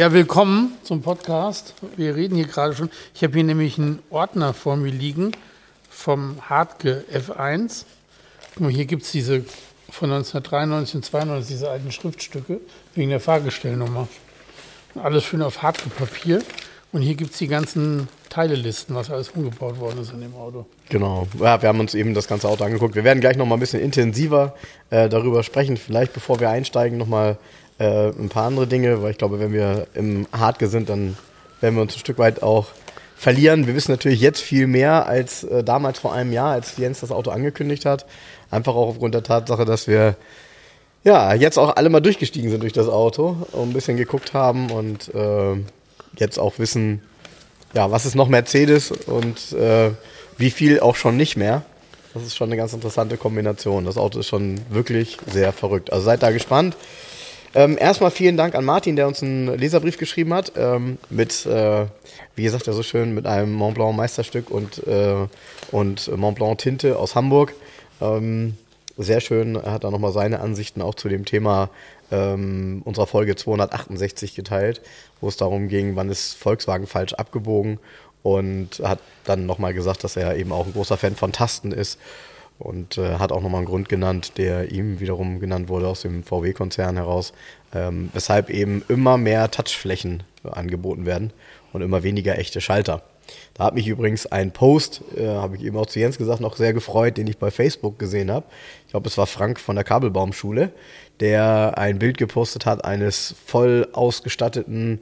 Ja, willkommen zum Podcast. Wir reden hier gerade schon. Ich habe hier nämlich einen Ordner vor mir liegen vom Hartke F1. Guck mal, hier gibt es diese von 1993 und 92, diese alten Schriftstücke wegen der Fahrgestellnummer. Alles schön auf Hartke-Papier. Und hier gibt es die ganzen Teilelisten, was alles umgebaut worden ist in dem Auto. Genau. Ja, wir haben uns eben das ganze Auto angeguckt. Wir werden gleich noch mal ein bisschen intensiver äh, darüber sprechen. Vielleicht, bevor wir einsteigen, noch mal äh, ein paar andere Dinge, weil ich glaube, wenn wir im Hardge sind, dann werden wir uns ein Stück weit auch verlieren. Wir wissen natürlich jetzt viel mehr als äh, damals vor einem Jahr, als Jens das Auto angekündigt hat. Einfach auch aufgrund der Tatsache, dass wir ja jetzt auch alle mal durchgestiegen sind durch das Auto und ein bisschen geguckt haben und äh, jetzt auch wissen, ja, was ist noch Mercedes und äh, wie viel auch schon nicht mehr. Das ist schon eine ganz interessante Kombination. Das Auto ist schon wirklich sehr verrückt. Also seid da gespannt. Ähm, erstmal vielen Dank an Martin, der uns einen Leserbrief geschrieben hat, ähm, mit, äh, wie gesagt, ja so schön, mit einem Mont Blanc Meisterstück und, äh, und Mont Blanc Tinte aus Hamburg. Ähm, sehr schön, er hat da nochmal seine Ansichten auch zu dem Thema ähm, unserer Folge 268 geteilt, wo es darum ging, wann ist Volkswagen falsch abgebogen und hat dann nochmal gesagt, dass er eben auch ein großer Fan von Tasten ist und äh, hat auch nochmal einen Grund genannt, der ihm wiederum genannt wurde aus dem VW-Konzern heraus, ähm, weshalb eben immer mehr Touchflächen angeboten werden und immer weniger echte Schalter. Da hat mich übrigens ein Post, äh, habe ich eben auch zu Jens gesagt, noch sehr gefreut, den ich bei Facebook gesehen habe. Ich glaube, es war Frank von der Kabelbaumschule, der ein Bild gepostet hat eines voll ausgestatteten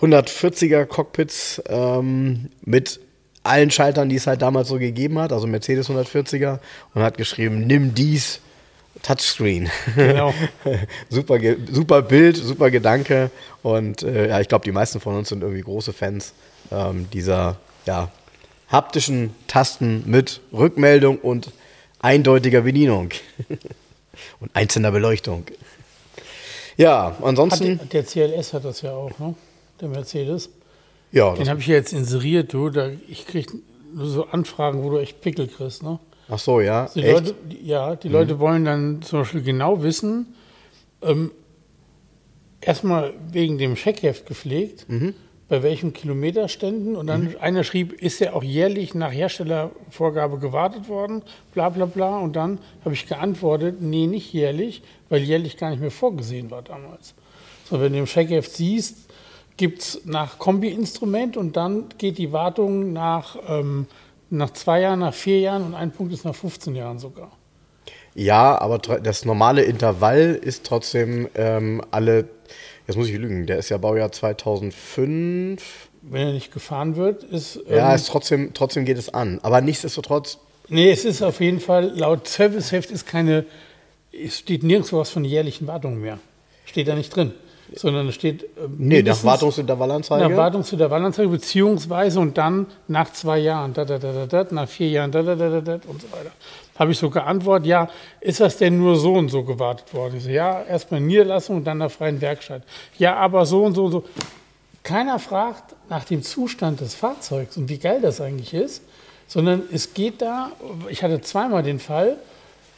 140er Cockpits ähm, mit allen Schaltern, die es halt damals so gegeben hat, also Mercedes 140er, und hat geschrieben, nimm dies, Touchscreen. Genau. super, super Bild, super Gedanke. Und äh, ja, ich glaube, die meisten von uns sind irgendwie große Fans ähm, dieser ja, haptischen Tasten mit Rückmeldung und eindeutiger Bedienung. und einzelner Beleuchtung. Ja, ansonsten. Der, der, CLS hat das ja auch, ne? Der Mercedes. Ja. Den habe ich jetzt inseriert, du. Da, ich kriege nur so Anfragen, wo du echt Pickel kriegst, ne? Ach so, ja. Die Leute, ja, die mhm. Leute wollen dann zum Beispiel genau wissen, ähm, erstmal wegen dem Scheckheft gepflegt, mhm. bei welchen Kilometerständen. Und dann mhm. einer schrieb, ist er auch jährlich nach Herstellervorgabe gewartet worden, bla bla bla. Und dann habe ich geantwortet, nee, nicht jährlich, weil jährlich gar nicht mehr vorgesehen war damals. So, wenn du im Scheckheft siehst, gibt es nach Kombi-Instrument und dann geht die Wartung nach, ähm, nach zwei Jahren, nach vier Jahren und ein Punkt ist nach 15 Jahren sogar. Ja, aber das normale Intervall ist trotzdem ähm, alle, jetzt muss ich lügen, der ist ja Baujahr 2005. Wenn er nicht gefahren wird, ist. Ähm, ja, ist trotzdem, trotzdem geht es an. Aber nichtsdestotrotz. Nee, es ist auf jeden Fall, laut Serviceheft ist keine, es steht nirgendwo was von jährlichen Wartungen mehr. Steht da nicht drin sondern es steht. Äh, nee, nach Wartungsintervallanzeige. Nach Wartungsintervallanzeige, beziehungsweise und dann nach zwei Jahren, da, da, da, da, da, nach vier Jahren, da, da, da, da, da und so weiter. Habe ich so geantwortet, ja, ist das denn nur so und so gewartet worden? Ich so, ja, erstmal Niederlassung und dann nach freien Werkstatt. Ja, aber so und so und so. Keiner fragt nach dem Zustand des Fahrzeugs und wie geil das eigentlich ist, sondern es geht da, ich hatte zweimal den Fall,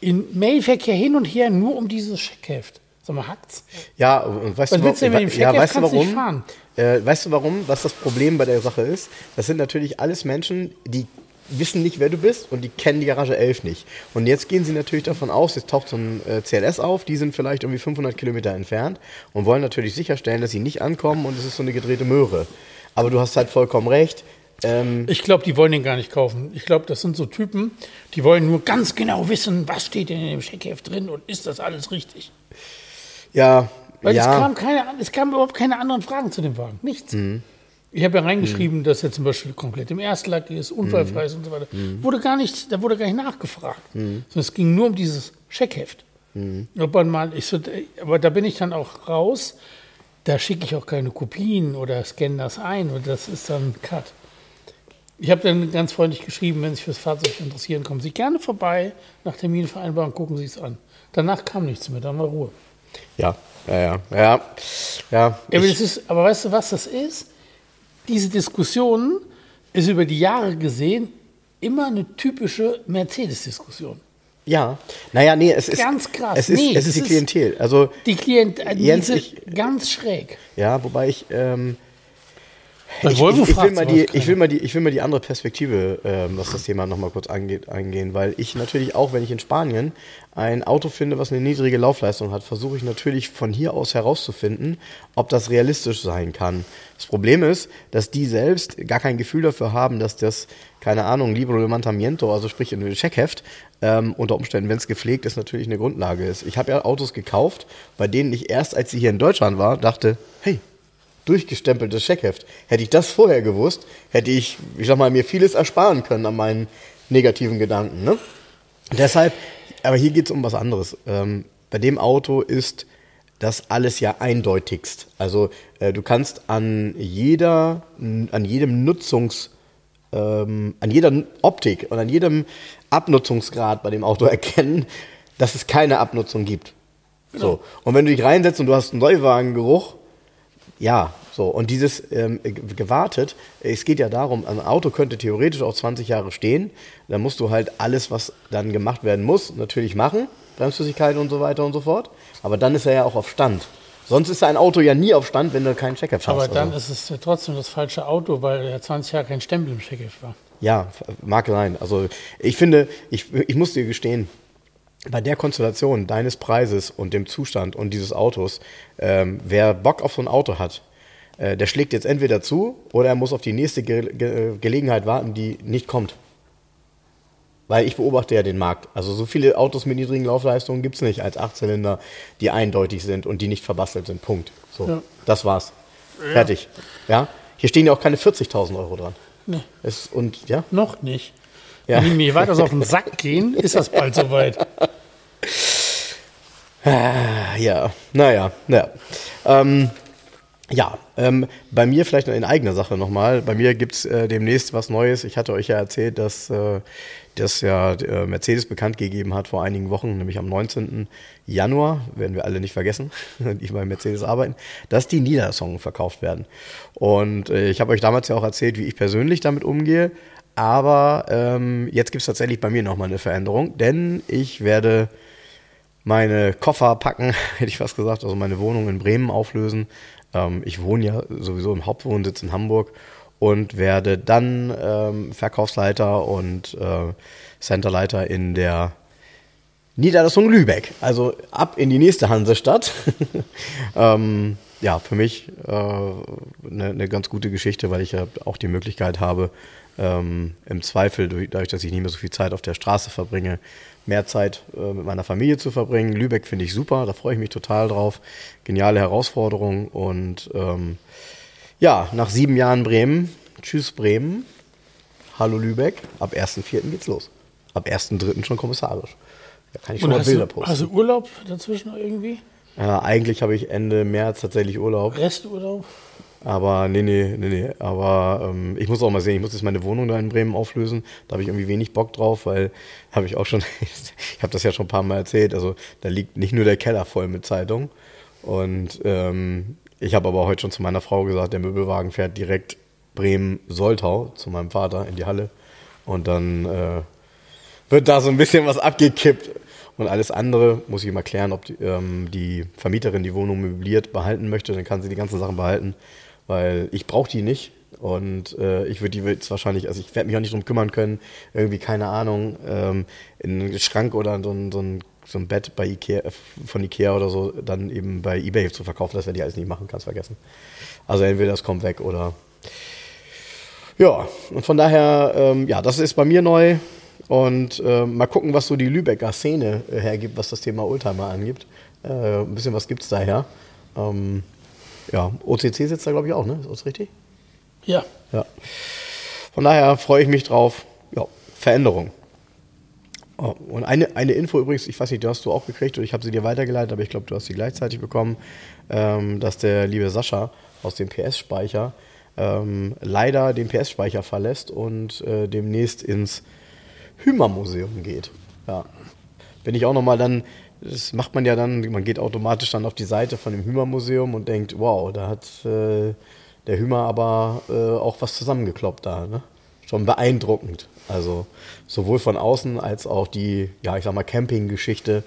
in Mailverkehr hin und her nur um dieses Scheckheft. Sag mal, hackt's? Ja, und weißt Was du, willst du mit dem ja, weißt du warum? Äh, weißt du warum? Was das Problem bei der Sache ist? Das sind natürlich alles Menschen, die wissen nicht, wer du bist und die kennen die Garage 11 nicht. Und jetzt gehen sie natürlich davon aus, jetzt taucht so ein äh, CLS auf, die sind vielleicht irgendwie 500 Kilometer entfernt und wollen natürlich sicherstellen, dass sie nicht ankommen und es ist so eine gedrehte Möhre. Aber du hast halt vollkommen recht. Ähm ich glaube, die wollen den gar nicht kaufen. Ich glaube, das sind so Typen, die wollen nur ganz genau wissen, was steht denn in dem Scheckheft drin und ist das alles richtig. Ja. Weil ja. Es, kam keine, es kamen überhaupt keine anderen Fragen zu dem Wagen. Nichts. Mhm. Ich habe ja reingeschrieben, mhm. dass er zum Beispiel komplett im Erstlack ist, unfallfrei ist und so weiter. Mhm. Wurde gar nicht, da wurde gar nicht nachgefragt. Mhm. Sondern es ging nur um dieses Scheckheft. Mhm. Ob man mal, ich so, aber da bin ich dann auch raus. Da schicke ich auch keine Kopien oder scanne das ein und das ist dann Cut. Ich habe dann ganz freundlich geschrieben, wenn Sie sich fürs Fahrzeug interessieren, kommen Sie gerne vorbei, nach Terminvereinbarung gucken Sie es an. Danach kam nichts mehr, dann war Ruhe. Ja, ja, ja, ja. ja aber, ist, aber weißt du, was das ist? Diese Diskussion ist über die Jahre gesehen immer eine typische Mercedes-Diskussion. Ja, naja, nee, es ist ganz krass. Es ist, nee, es ist die Klientel. Also die Klientel, die Jens, ich, ganz schräg. Ja, wobei ich ähm, ich, ich, ich, will mal die, ich, will mal die, ich will mal die andere Perspektive, ähm, was das Thema nochmal kurz angeht, eingehen, weil ich natürlich auch, wenn ich in Spanien ein Auto finde, was eine niedrige Laufleistung hat, versuche ich natürlich von hier aus herauszufinden, ob das realistisch sein kann. Das Problem ist, dass die selbst gar kein Gefühl dafür haben, dass das, keine Ahnung, Libro de Mantamiento, also sprich in Checkheft, ähm, unter Umständen, wenn es gepflegt ist, natürlich eine Grundlage ist. Ich habe ja Autos gekauft, bei denen ich erst, als sie hier in Deutschland war, dachte, hey, durchgestempeltes Checkheft. Hätte ich das vorher gewusst, hätte ich, ich sag mal, mir vieles ersparen können an meinen negativen Gedanken. Ne? Deshalb, aber hier geht es um was anderes. Ähm, bei dem Auto ist das alles ja eindeutigst. Also äh, du kannst an jeder, an jedem Nutzungs, ähm, an jeder Optik und an jedem Abnutzungsgrad bei dem Auto erkennen, dass es keine Abnutzung gibt. Genau. So. Und wenn du dich reinsetzt und du hast einen Neuwagengeruch, ja, so. Und dieses ähm, gewartet, es geht ja darum, ein Auto könnte theoretisch auch 20 Jahre stehen. Da musst du halt alles, was dann gemacht werden muss, natürlich machen. Bremsflüssigkeit und so weiter und so fort. Aber dann ist er ja auch auf Stand. Sonst ist ein Auto ja nie auf Stand, wenn du keinen Checkup hast. Aber dann also. ist es trotzdem das falsche Auto, weil er 20 Jahre kein Stempel im Checkup war. Ja, mag sein. Also ich finde, ich, ich muss dir gestehen, bei der Konstellation deines Preises und dem Zustand und dieses Autos, ähm, wer Bock auf so ein Auto hat, äh, der schlägt jetzt entweder zu oder er muss auf die nächste Ge Ge Gelegenheit warten, die nicht kommt. Weil ich beobachte ja den Markt. Also so viele Autos mit niedrigen Laufleistungen gibt es nicht als Achtzylinder, die eindeutig sind und die nicht verbastelt sind. Punkt. So, ja. das war's. Ja. Fertig. Ja. Hier stehen ja auch keine 40.000 Euro dran. Nee. Es, und ja. Noch nicht. Ja. Wenn die mir weiter so auf den Sack gehen, ist das bald soweit. Ah, ja, naja, naja. Ähm, ja, ähm, bei mir vielleicht in eigener Sache nochmal. Bei mir gibt's äh, demnächst was Neues. Ich hatte euch ja erzählt, dass äh, das ja äh, Mercedes bekannt gegeben hat vor einigen Wochen, nämlich am 19. Januar, werden wir alle nicht vergessen, die bei Mercedes arbeiten, dass die Niederlassungen verkauft werden. Und äh, ich habe euch damals ja auch erzählt, wie ich persönlich damit umgehe. Aber ähm, jetzt gibt's tatsächlich bei mir nochmal eine Veränderung, denn ich werde meine Koffer packen, hätte ich fast gesagt, also meine Wohnung in Bremen auflösen ähm, ich wohne ja sowieso im Hauptwohnsitz in Hamburg und werde dann ähm, Verkaufsleiter und äh, Centerleiter in der Niederlassung Lübeck. Also ab in die nächste Hansestadt. ähm, ja, für mich eine äh, ne, ne ganz gute Geschichte, weil ich ja auch die Möglichkeit habe, ähm, im Zweifel, dadurch, dass ich nicht mehr so viel Zeit auf der Straße verbringe, mehr Zeit äh, mit meiner Familie zu verbringen. Lübeck finde ich super, da freue ich mich total drauf. Geniale Herausforderung und ähm, ja, nach sieben Jahren Bremen, tschüss Bremen, hallo Lübeck, ab 1.4. geht's los. Ab 1.3. schon kommissarisch. Da kann ich schon und mal Bilder du, posten. Hast du Urlaub dazwischen irgendwie? Ja, eigentlich habe ich Ende März tatsächlich Urlaub. Resturlaub? Aber nee, nee, nee, nee. Aber ähm, ich muss auch mal sehen, ich muss jetzt meine Wohnung da in Bremen auflösen. Da habe ich irgendwie wenig Bock drauf, weil habe ich auch schon, ich habe das ja schon ein paar Mal erzählt, also da liegt nicht nur der Keller voll mit Zeitung. Und ähm, ich habe aber heute schon zu meiner Frau gesagt, der Möbelwagen fährt direkt Bremen-Soltau zu meinem Vater in die Halle. Und dann äh, wird da so ein bisschen was abgekippt. Und alles andere muss ich mal klären, ob die, ähm, die Vermieterin die Wohnung möbliert behalten möchte. Dann kann sie die ganzen Sachen behalten weil ich brauche die nicht. Und äh, ich würde die jetzt wahrscheinlich, also ich werde mich auch nicht drum kümmern können, irgendwie, keine Ahnung, ähm, in einen Schrank oder so ein, so ein, so ein Bett bei Ikea, äh, von Ikea oder so, dann eben bei Ebay zu verkaufen. Das werde ich alles nicht machen, kannst vergessen. Also entweder das kommt weg oder. Ja, und von daher, ähm, ja, das ist bei mir neu. Und äh, mal gucken, was so die Lübecker Szene äh, hergibt, was das Thema Oldtimer angibt. Äh, ein bisschen was gibt es daher. Ähm, ja, OCC sitzt da, glaube ich, auch, ne? Ist das richtig? Ja. ja. Von daher freue ich mich drauf. Ja, Veränderung. Oh, und eine, eine Info übrigens, ich weiß nicht, du hast du auch gekriegt oder ich habe sie dir weitergeleitet, aber ich glaube, du hast sie gleichzeitig bekommen, ähm, dass der liebe Sascha aus dem PS-Speicher ähm, leider den PS-Speicher verlässt und äh, demnächst ins Hümer-Museum geht. Ja. Bin ich auch nochmal dann, das macht man ja dann, man geht automatisch dann auf die Seite von dem Hümer-Museum und denkt, wow, da hat äh, der Hümer aber äh, auch was zusammengekloppt da. Ne? Schon beeindruckend. Also sowohl von außen als auch die, ja, ich sag mal, Camping-Geschichte,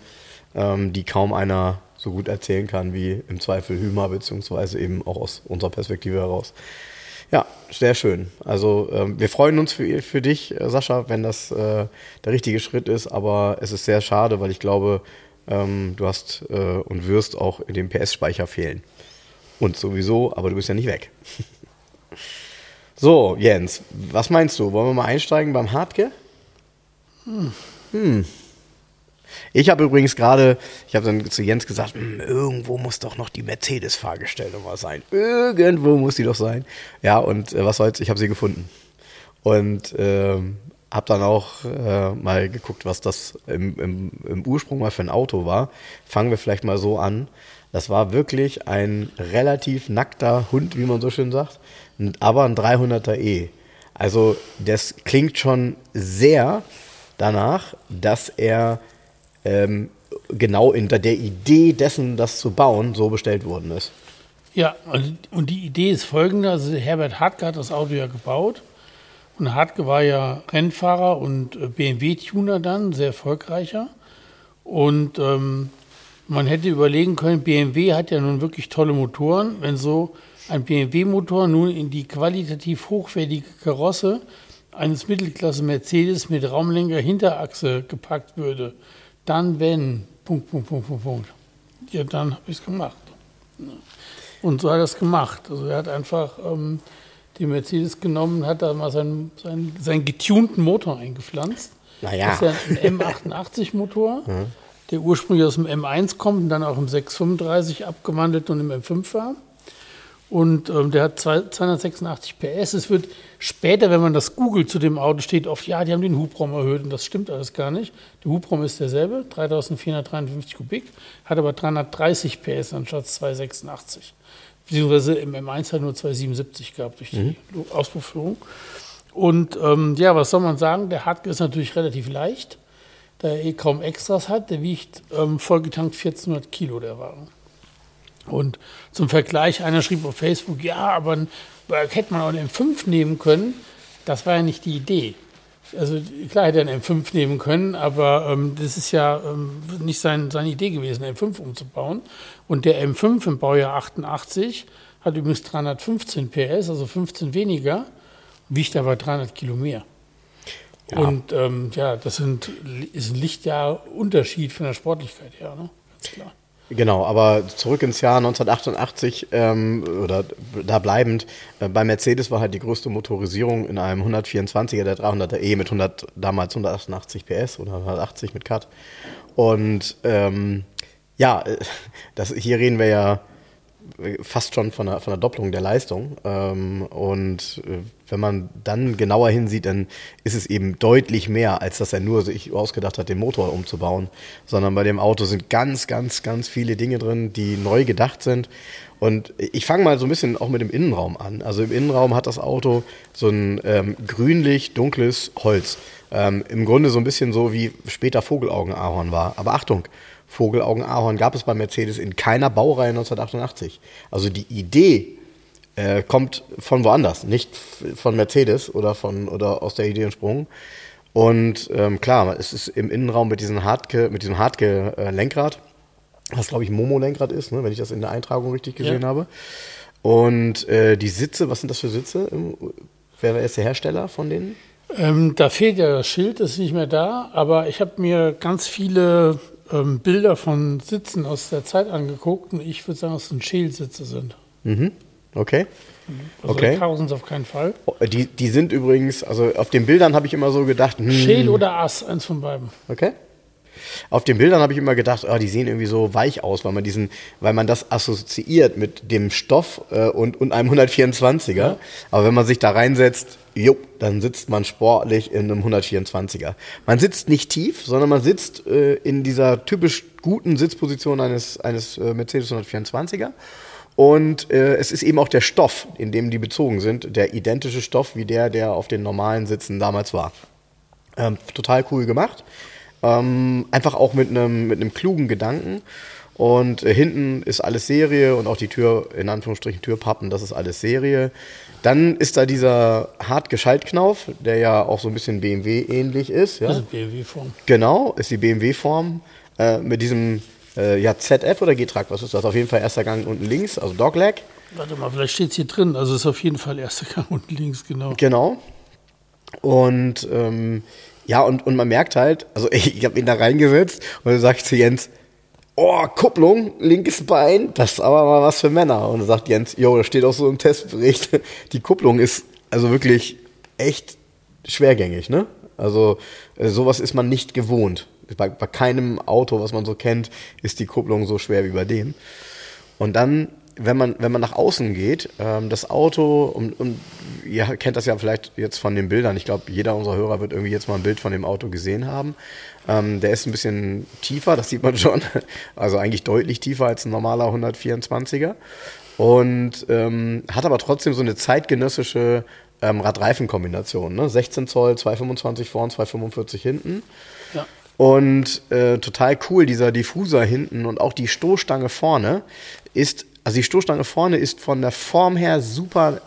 ähm, die kaum einer so gut erzählen kann wie im Zweifel Hümer, beziehungsweise eben auch aus unserer Perspektive heraus. Ja, sehr schön. Also ähm, wir freuen uns für, für dich, äh, Sascha, wenn das äh, der richtige Schritt ist, aber es ist sehr schade, weil ich glaube, ähm, du hast äh, und wirst auch in dem PS-Speicher fehlen. Und sowieso, aber du bist ja nicht weg. So, Jens, was meinst du? Wollen wir mal einsteigen beim Hartke? Hm. hm. Ich habe übrigens gerade, ich habe dann zu Jens gesagt, hm, irgendwo muss doch noch die Mercedes-Fahrgestellnummer sein. Irgendwo muss die doch sein. Ja, und äh, was soll's, ich habe sie gefunden. Und äh, habe dann auch äh, mal geguckt, was das im, im, im Ursprung mal für ein Auto war. Fangen wir vielleicht mal so an. Das war wirklich ein relativ nackter Hund, wie man so schön sagt aber ein 300er E. Also das klingt schon sehr danach, dass er ähm, genau hinter der Idee dessen, das zu bauen, so bestellt worden ist. Ja, und die Idee ist folgende. Also Herbert Hartke hat das Auto ja gebaut. Und Hartke war ja Rennfahrer und äh, BMW-Tuner dann, sehr erfolgreicher. Und ähm, man hätte überlegen können, BMW hat ja nun wirklich tolle Motoren. Wenn so ein BMW-Motor nun in die qualitativ hochwertige Karosse eines Mittelklasse Mercedes mit Raumlenker Hinterachse gepackt würde, dann wenn, Punkt, Punkt, Punkt, Punkt, Punkt. Ja, dann habe ich es gemacht. Und so hat er es gemacht. Also er hat einfach ähm, die Mercedes genommen, hat da mal seinen, seinen, seinen getunten Motor eingepflanzt. Naja. Das ist ja ein M88-Motor, mhm. der ursprünglich aus dem M1 kommt und dann auch im 635 abgewandelt und im M5 war. Und ähm, der hat 286 PS. Es wird später, wenn man das googelt zu dem Auto, steht oft, ja, die haben den Hubraum erhöht. Und das stimmt alles gar nicht. Der Hubraum ist derselbe, 3453 Kubik, hat aber 330 PS anstatt 286. Beziehungsweise im M1 hat nur 277 gehabt durch die mhm. Auspuffführung. Und ähm, ja, was soll man sagen? Der Hardcore ist natürlich relativ leicht, da er eh kaum Extras hat. Der wiegt ähm, vollgetankt 1400 Kilo, der Wagen. Und zum Vergleich, einer schrieb auf Facebook, ja, aber hätte man auch einen M5 nehmen können. Das war ja nicht die Idee. Also klar hätte er einen M5 nehmen können, aber ähm, das ist ja ähm, nicht sein, seine Idee gewesen, einen M5 umzubauen. Und der M5 im Baujahr 88 hat übrigens 315 PS, also 15 weniger, wiegt aber 300 Kilo mehr. Ja. Und ähm, ja, das sind, ist ein Lichtjahr Unterschied von der Sportlichkeit her, ne? ganz klar. Genau, aber zurück ins Jahr 1988 ähm, oder da bleibend, äh, bei Mercedes war halt die größte Motorisierung in einem 124er, der 300er E mit 100, damals 188 PS oder 180 mit Cut. Und ähm, ja, das, hier reden wir ja fast schon von einer, von einer Doppelung der Leistung. Ähm, und äh, wenn man dann genauer hinsieht, dann ist es eben deutlich mehr, als dass er nur sich ausgedacht hat, den Motor umzubauen, sondern bei dem Auto sind ganz, ganz, ganz viele Dinge drin, die neu gedacht sind. Und ich fange mal so ein bisschen auch mit dem Innenraum an. Also im Innenraum hat das Auto so ein ähm, grünlich-dunkles Holz. Ähm, Im Grunde so ein bisschen so wie später Vogelaugen-Ahorn war. Aber Achtung, Vogelaugen-Ahorn gab es bei Mercedes in keiner Baureihe 1988. Also die Idee äh, kommt von woanders, nicht von Mercedes oder, von, oder aus der Idee entsprungen. Und ähm, klar, es ist im Innenraum mit diesem Hartke, mit diesem Hartke-Lenkrad, was glaube ich Momo-Lenkrad ist, ne, wenn ich das in der Eintragung richtig gesehen ja. habe. Und äh, die Sitze, was sind das für Sitze? Wer ist der Hersteller von denen? Ähm, da fehlt ja das Schild, das ist nicht mehr da, aber ich habe mir ganz viele ähm, Bilder von Sitzen aus der Zeit angeguckt und ich würde sagen, dass es ein Schälsitze sind. Mhm. Okay. Also okay. es auf keinen Fall. Oh, die, die sind übrigens, also auf den Bildern habe ich immer so gedacht. Hm. Schäl oder Ass, eins von beiden. Okay. Auf den Bildern habe ich immer gedacht, oh, die sehen irgendwie so weich aus, weil man diesen, weil man das assoziiert mit dem Stoff äh, und, und einem 124er. Ja. Aber wenn man sich da reinsetzt, jo, dann sitzt man sportlich in einem 124er. Man sitzt nicht tief, sondern man sitzt äh, in dieser typisch guten Sitzposition eines, eines äh, Mercedes 124er. Und äh, es ist eben auch der Stoff, in dem die bezogen sind, der identische Stoff wie der, der auf den normalen Sitzen damals war. Ähm, total cool gemacht. Ähm, einfach auch mit einem mit einem klugen Gedanken. Und äh, hinten ist alles Serie und auch die Tür, in Anführungsstrichen Türpappen, das ist alles Serie. Dann ist da dieser Hartgeschaltknauf, der ja auch so ein bisschen BMW ähnlich ist. Ja? Das ist BMW-Form. Genau, ist die BMW-Form äh, mit diesem äh, ja, ZF oder G-Track, was ist das? Auf jeden Fall erster Gang unten links, also Dogleg. Warte mal, vielleicht steht es hier drin. Also ist auf jeden Fall erster Gang unten links, genau. Genau. Und ähm, ja, und, und man merkt halt, also ich, ich habe ihn da reingesetzt und dann sage ich zu Jens, oh, Kupplung, linkes Bein, das ist aber mal was für Männer. Und dann sagt Jens, jo, das steht auch so im Testbericht, die Kupplung ist also wirklich echt schwergängig, ne? Also äh, sowas ist man nicht gewohnt. Bei, bei keinem Auto, was man so kennt, ist die Kupplung so schwer wie bei dem. Und dann wenn man, wenn man nach außen geht, ähm, das Auto, und, und ihr kennt das ja vielleicht jetzt von den Bildern, ich glaube, jeder unserer Hörer wird irgendwie jetzt mal ein Bild von dem Auto gesehen haben. Ähm, der ist ein bisschen tiefer, das sieht man schon, also eigentlich deutlich tiefer als ein normaler 124er. Und ähm, hat aber trotzdem so eine zeitgenössische ähm, Radreifenkombination. Ne? 16 Zoll, 225 vorn, 245 hinten. Ja. Und äh, total cool, dieser Diffuser hinten und auch die Stoßstange vorne ist also die Stoßstange vorne ist von der Form her super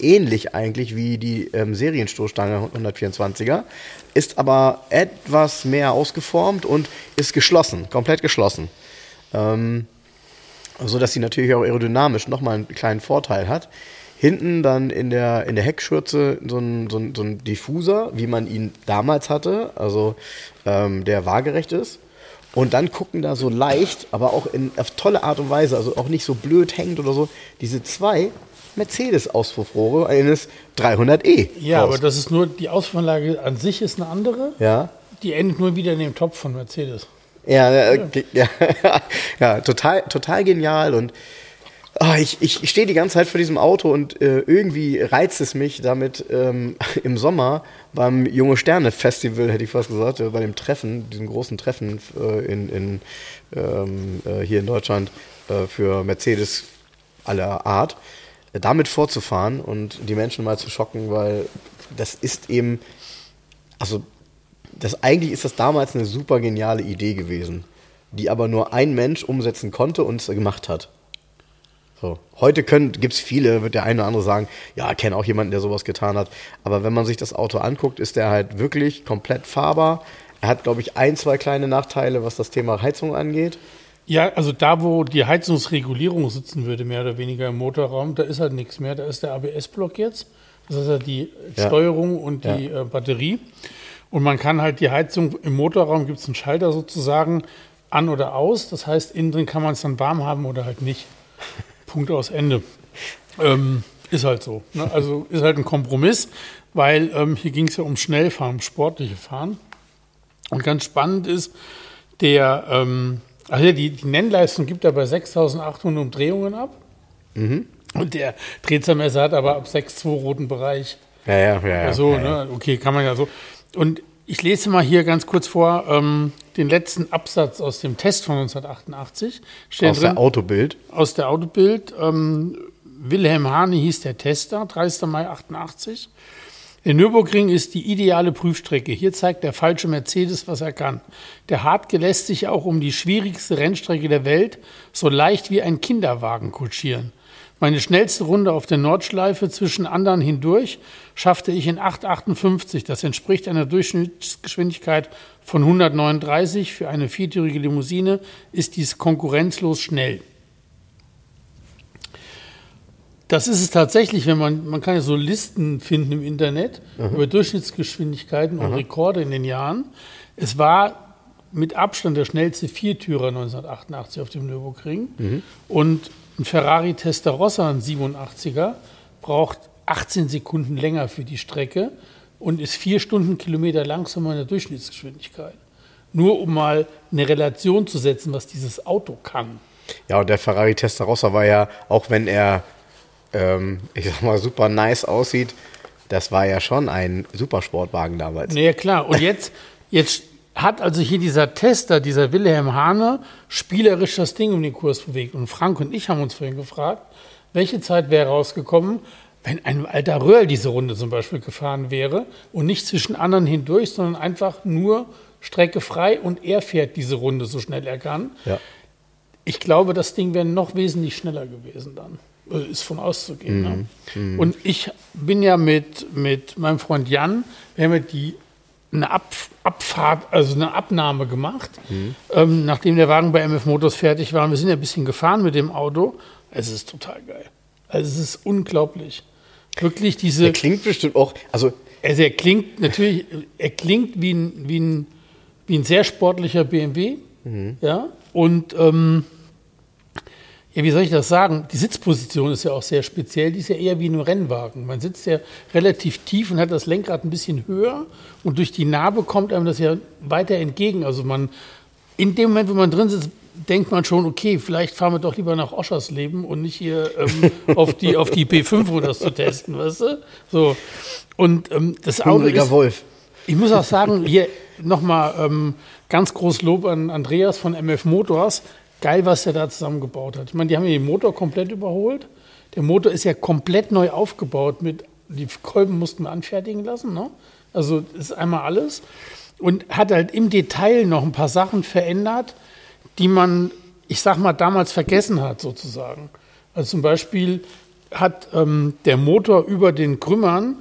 ähnlich eigentlich wie die ähm, Serienstoßstange 124er, ist aber etwas mehr ausgeformt und ist geschlossen, komplett geschlossen. Ähm, so dass sie natürlich auch aerodynamisch nochmal einen kleinen Vorteil hat. Hinten dann in der, in der Heckschürze so ein, so, ein, so ein Diffuser, wie man ihn damals hatte, also ähm, der waagerecht ist. Und dann gucken da so leicht, aber auch in, auf tolle Art und Weise, also auch nicht so blöd hängt oder so, diese zwei Mercedes-Auspuffrohre eines 300e. Ja, raus. aber das ist nur, die Auspuffanlage an sich ist eine andere. Ja. Die endet nur wieder in dem Topf von Mercedes. Ja, ja, ja, ja total, total genial und Oh, ich, ich stehe die ganze Zeit vor diesem Auto und äh, irgendwie reizt es mich damit ähm, im Sommer beim Junge Sterne Festival, hätte ich fast gesagt, äh, bei dem Treffen, diesem großen Treffen äh, in, in, ähm, äh, hier in Deutschland äh, für Mercedes aller Art, äh, damit vorzufahren und die Menschen mal zu schocken, weil das ist eben, also das eigentlich ist das damals eine super geniale Idee gewesen, die aber nur ein Mensch umsetzen konnte und es gemacht hat. So. Heute gibt es viele, wird der eine oder andere sagen, ja, ich kenne auch jemanden, der sowas getan hat. Aber wenn man sich das Auto anguckt, ist der halt wirklich komplett fahrbar. Er hat, glaube ich, ein, zwei kleine Nachteile, was das Thema Heizung angeht. Ja, also da, wo die Heizungsregulierung sitzen würde, mehr oder weniger im Motorraum, da ist halt nichts mehr. Da ist der ABS-Block jetzt. Das ist halt die ja. Steuerung und die ja. äh, Batterie. Und man kann halt die Heizung im Motorraum, gibt es einen Schalter sozusagen, an oder aus. Das heißt, innen drin kann man es dann warm haben oder halt nicht. Punkt aus Ende. Ähm, ist halt so. Ne? Also ist halt ein Kompromiss, weil ähm, hier ging es ja um Schnellfahren, um sportliche Fahren. Und ganz spannend ist, der, ähm, also die, die Nennleistung gibt er bei 6800 Umdrehungen ab. Mhm. Und der Drehzahlmesser hat aber ab 6,2 roten Bereich. Ja, ja, ja. also, ja, ja. Ne? okay, kann man ja so. Und ich lese mal hier ganz kurz vor ähm, den letzten Absatz aus dem Test von 1988. Steht aus drin, der Autobild? Aus der Autobild. Ähm, Wilhelm Hane hieß der Tester, 30. Mai 88. Der Nürburgring ist die ideale Prüfstrecke. Hier zeigt der falsche Mercedes, was er kann. Der Hartke lässt sich auch um die schwierigste Rennstrecke der Welt so leicht wie ein Kinderwagen kutschieren. Meine schnellste Runde auf der Nordschleife zwischen anderen hindurch schaffte ich in 8,58. Das entspricht einer Durchschnittsgeschwindigkeit von 139. Für eine viertürige Limousine ist dies konkurrenzlos schnell. Das ist es tatsächlich, wenn man, man kann ja so Listen finden im Internet Aha. über Durchschnittsgeschwindigkeiten und Aha. Rekorde in den Jahren. Es war mit Abstand der schnellste Viertürer 1988 auf dem Nürburgring. Mhm. Und ein Ferrari Testarossa, ein 87er, braucht 18 Sekunden länger für die Strecke und ist vier Stundenkilometer langsamer in der Durchschnittsgeschwindigkeit. nur um mal eine Relation zu setzen, was dieses Auto kann. Ja, und der Ferrari Testarossa war ja, auch wenn er, ähm, ich sag mal, super nice aussieht, das war ja schon ein Supersportwagen damals. Naja, klar. Und jetzt, jetzt hat also hier dieser Tester, dieser Wilhelm Hane, spielerisch das Ding um den Kurs bewegt. Und Frank und ich haben uns vorhin gefragt, welche Zeit wäre rausgekommen, wenn ein alter Röhrl diese Runde zum Beispiel gefahren wäre und nicht zwischen anderen hindurch, sondern einfach nur Strecke frei und er fährt diese Runde so schnell er kann. Ja. Ich glaube, das Ding wäre noch wesentlich schneller gewesen dann. Äh, Ist von auszugehen. Ne? Und ich bin ja mit, mit meinem Freund Jan, wir haben ja die eine Ab, Abfahrt, also eine Abnahme gemacht, ähm, nachdem der Wagen bei MF Motors fertig war. Und wir sind ja ein bisschen gefahren mit dem Auto. Es ist total geil. Also es ist unglaublich. Wirklich diese. Der klingt bestimmt auch, also Also er klingt natürlich, er klingt wie ein, wie ein, wie ein sehr sportlicher BMW. Ja. Und ähm, ja, wie soll ich das sagen? Die Sitzposition ist ja auch sehr speziell. Die ist ja eher wie in einem Rennwagen. Man sitzt ja relativ tief und hat das Lenkrad ein bisschen höher und durch die Narbe kommt einem das ja weiter entgegen. Also man, in dem Moment, wo man drin sitzt, denkt man schon, okay, vielleicht fahren wir doch lieber nach Oschersleben und nicht hier ähm, auf, die, auf die B5, um das zu testen, weißt du? So. Und ähm, das Auto hungriger ist, Wolf. ich muss auch sagen, hier nochmal ähm, ganz groß Lob an Andreas von MF Motors. Geil, was er da zusammengebaut hat. Ich meine, die haben den Motor komplett überholt. Der Motor ist ja komplett neu aufgebaut. Mit, die Kolben mussten wir anfertigen lassen. Ne? Also ist einmal alles. Und hat halt im Detail noch ein paar Sachen verändert, die man, ich sag mal, damals vergessen hat, sozusagen. Also zum Beispiel hat ähm, der Motor über den Krümmern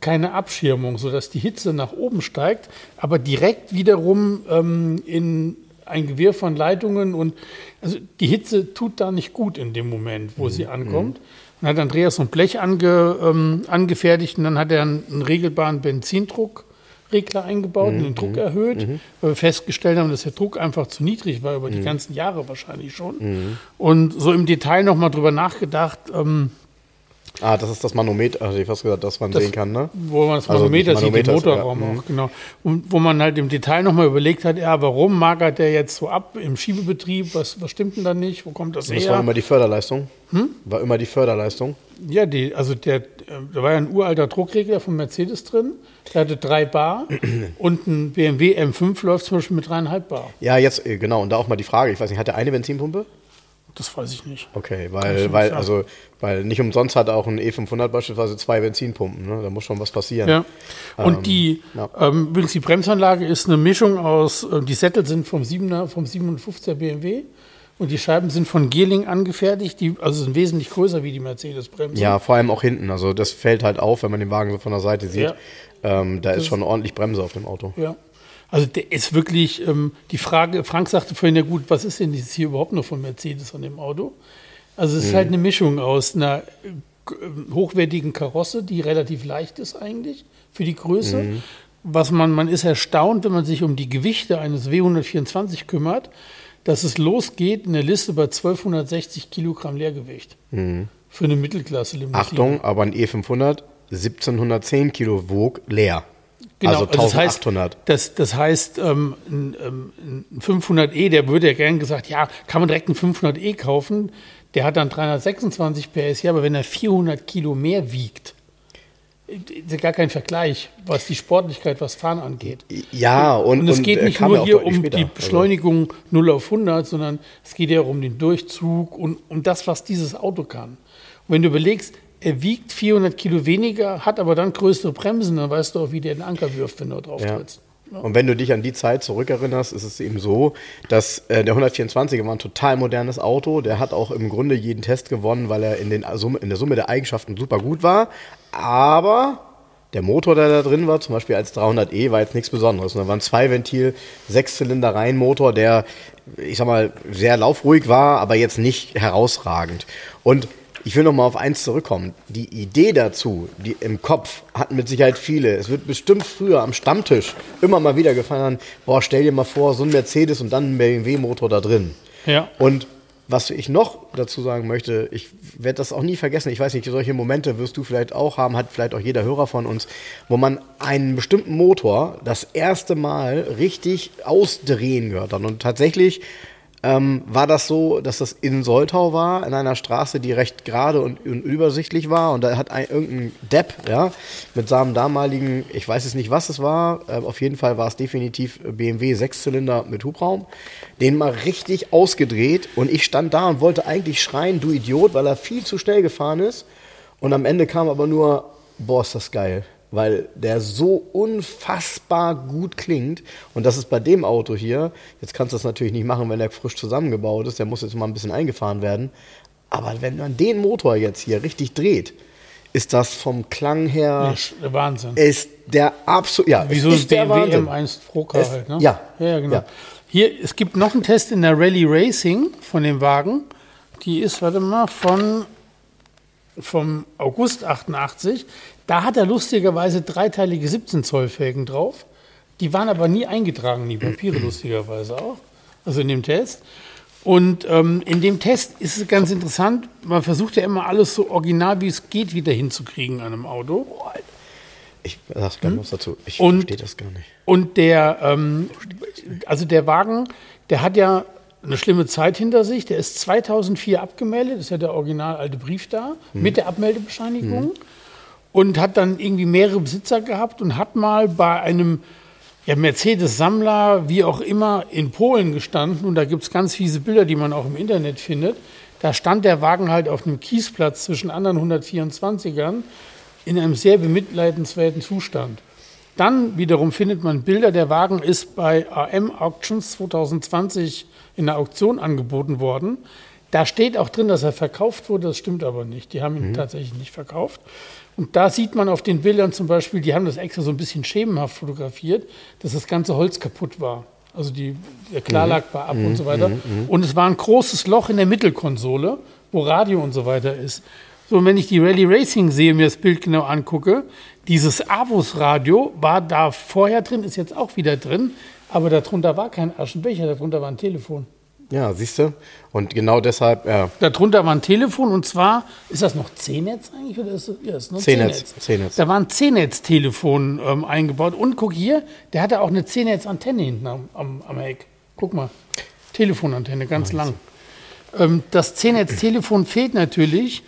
keine Abschirmung, sodass die Hitze nach oben steigt, aber direkt wiederum ähm, in ein Gewirr von Leitungen und also die Hitze tut da nicht gut in dem Moment, wo sie ankommt. Dann hat Andreas so ein Blech ange, ähm, angefertigt und dann hat er einen, einen regelbaren Benzindruckregler eingebaut und den Druck erhöht, weil wir festgestellt haben, dass der Druck einfach zu niedrig war, über die ganzen Jahre wahrscheinlich schon. Und so im Detail nochmal drüber nachgedacht, ähm, Ah, das ist das Manometer, hatte ich fast gesagt, dass man Das- sehen kann, ne? wo man das Also Manometer, das sieht, Manometer den ist- ja, Motorraum mhm. auch, genau. Und wo man halt im Detail nochmal überlegt hat, ja, warum magert der jetzt so ab im Schiebebetrieb, was, was stimmt denn da nicht, wo kommt das Das war her? immer die Förderleistung. Hm? War immer die Förderleistung. Ja, die, also der, äh, da war ja ein uralter Druckregler von Mercedes drin, der hatte drei Bar und ein BMW M5 läuft zum Beispiel mit dreieinhalb Bar. Ja, jetzt, äh, genau, und da auch mal die Frage, ich weiß nicht, hat der eine Benzinpumpe? Das weiß ich nicht. Okay, weil, nicht weil, sagen. also, weil nicht umsonst hat auch ein E500 beispielsweise zwei Benzinpumpen, ne? Da muss schon was passieren. Ja. Und die, ja. ähm, übrigens die Bremsanlage ist eine Mischung aus, äh, die Sättel sind vom 7er, vom 57er BMW und die Scheiben sind von Gierling angefertigt, die also sind wesentlich größer wie die Mercedes-Bremsen. Ja, vor allem auch hinten. Also das fällt halt auf, wenn man den Wagen so von der Seite sieht. Ja. Ähm, da ist schon ordentlich Bremse auf dem Auto. Ja. Also der ist wirklich, ähm, die Frage, Frank sagte vorhin ja gut, was ist denn dieses hier überhaupt noch von Mercedes an dem Auto? Also es ist halt eine Mischung aus einer äh, g- äh, hochwertigen Karosse, die relativ leicht ist eigentlich für die Größe. Was man, man ist erstaunt, wenn man sich um die Gewichte eines W124 kümmert, dass es losgeht in der Liste bei 1260 Kilogramm Leergewicht. Für eine Mittelklasse-Limousine. Achtung, aber ein E500 1710 Kilo wog leer. Also das heißt, 1800. Das, das heißt, ähm, ein, ähm, ein 500e, der würde ja gern gesagt, ja, kann man direkt einen 500e kaufen. Der hat dann 326 PS, ja, aber wenn er 400 Kilo mehr wiegt, ist ja gar kein Vergleich, was die Sportlichkeit, was Fahren angeht. ja, und, Und es und, geht nicht nur auch hier um später. die Also, Beschleunigung 0 auf 100, sondern es geht ja um den Durchzug und um das, was dieses Auto kann. Und wenn du überlegst, er wiegt 400 Kilo weniger, hat aber dann größere Bremsen, dann weißt du auch, wie der den Anker wirft, wenn du drauf Ja. trittst. Und wenn du dich an die Zeit zurückerinnerst, ist es eben so, dass äh, der 124er war ein total modernes Auto. Der hat auch im Grunde jeden Test gewonnen, weil er in, den Summe, in der Summe der Eigenschaften super gut war. Aber der Motor, der da drin war, zum Beispiel als 300e, war jetzt nichts Besonderes. Da war ein Zwei-Ventil, Sechszylinder-Reihenmotor, der, ich sag mal, sehr laufruhig war, aber jetzt nicht herausragend. Und ich will noch mal auf eins zurückkommen. Die Idee dazu, die im Kopf hatten mit Sicherheit viele. Es wird bestimmt früher am Stammtisch immer mal wieder gefallen, boah, stell dir mal vor, so ein Mercedes und dann ein BMW-Motor da drin. Ja. Und was ich noch dazu sagen möchte, ich werde das auch nie vergessen. Ich weiß nicht, solche Momente wirst du vielleicht auch haben, hat vielleicht auch jeder Hörer von uns, wo man einen bestimmten Motor das erste Mal richtig ausdrehen gehört hat. Und tatsächlich ähm, war das so, dass das in Soltau war, in einer Straße, die recht gerade und, und übersichtlich war. Und da hat ein, irgendein Depp, ja, mit seinem damaligen, ich weiß es nicht, was es war, äh, auf jeden Fall war es definitiv BMW Sechszylinder mit Hubraum, den mal richtig ausgedreht. Und ich stand da und wollte eigentlich schreien, du Idiot, weil er viel zu schnell gefahren ist. Und am Ende kam aber nur, boah, ist das geil weil der so unfassbar gut klingt. Und das ist bei dem Auto hier, jetzt kannst du das natürlich nicht machen, wenn der frisch zusammengebaut ist, der muss jetzt mal ein bisschen eingefahren werden. Aber wenn man den Motor jetzt hier richtig dreht, ist das vom Klang her. Der Wahnsinn. Ist der absolut. Ja, Wieso ist der BMW M1 Procar es, halt, ne? Ja. Ja, genau. Ja. Hier, es gibt noch einen Test in der Rally Racing von dem Wagen. Die ist, warte mal, von vom August 88. Da hat er lustigerweise dreiteilige 17 Zoll Felgen drauf. Die waren aber nie eingetragen, die Papiere lustigerweise auch. Also in dem Test. Und ähm, in dem Test ist es ganz interessant, man versucht ja immer alles so original wie es geht wieder hinzukriegen an einem Auto. Ich sag gar nicht was dazu. Ich Und- verstehe das gar nicht. Und der, ähm, also der Wagen, der hat ja eine schlimme Zeit hinter sich. Der ist 2004 abgemeldet, das ist ja der original alte Brief da, mit der Abmeldebescheinigung. Und hat dann irgendwie mehrere Besitzer gehabt und hat mal bei einem ja, Mercedes-Sammler, wie auch immer, in Polen gestanden. Und da gibt es ganz fiese Bilder, die man auch im Internet findet. Da stand der Wagen halt auf einem Kiesplatz zwischen anderen 124ern in einem sehr bemitleidenswerten Zustand. Dann wiederum findet man Bilder, der Wagen ist bei AM Auctions 2020 in der Auktion angeboten worden. Da steht auch drin, dass er verkauft wurde, das stimmt aber nicht. Die haben ihn tatsächlich nicht verkauft. Und da sieht man auf den Bildern zum Beispiel, die haben das extra so ein bisschen schemenhaft fotografiert, dass das ganze Holz kaputt war. Also die, der Klarlack war ab und so weiter. Und es war ein großes Loch in der Mittelkonsole, wo Radio und so weiter ist. So, und wenn ich die Rally Racing sehe, mir das Bild genau angucke, dieses Avus-Radio war da vorher drin, ist jetzt auch wieder drin, aber darunter war kein Aschenbecher, darunter war ein Telefon. Ja, siehst du? Und genau deshalb, ja, Darunter war ein Telefon und zwar, ist das noch C-Netz eigentlich? Oder ist das, ja, ist nur C-Netz, C-Netz. Da war ein C-Netz-Telefon ähm, eingebaut. Und guck hier, der hatte auch eine C-Netz-Antenne hinten am, am, am Heck. Guck mal, Telefonantenne, ganz lang. Ähm, das C-Netz-Telefon fehlt natürlich.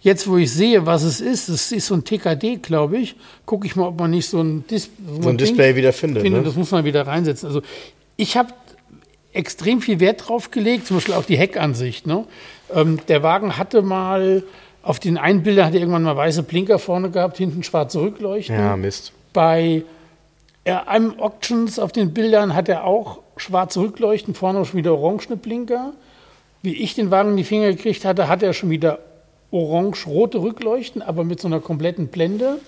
Jetzt, wo ich sehe, was es ist, das ist so ein TKD, glaube ich, gucke ich mal, ob man nicht so ein, Dis So ein Display wieder findet, Finde, ne? Das muss man wieder reinsetzen. Also ich habe extrem viel Wert drauf gelegt, zum Beispiel auch die Heckansicht. Ne? Ähm, der Wagen hatte mal, auf den einen Bilder hat er irgendwann mal weiße Blinker vorne gehabt, hinten schwarze Rückleuchten. ja, Mist. Bei äh, einem Auctions auf den Bildern hat er auch schwarze Rückleuchten, vorne schon wieder orangene Blinker. Wie ich den Wagen in die Finger gekriegt hatte, hat er schon wieder orange-rote Rückleuchten, aber mit so einer kompletten Blende.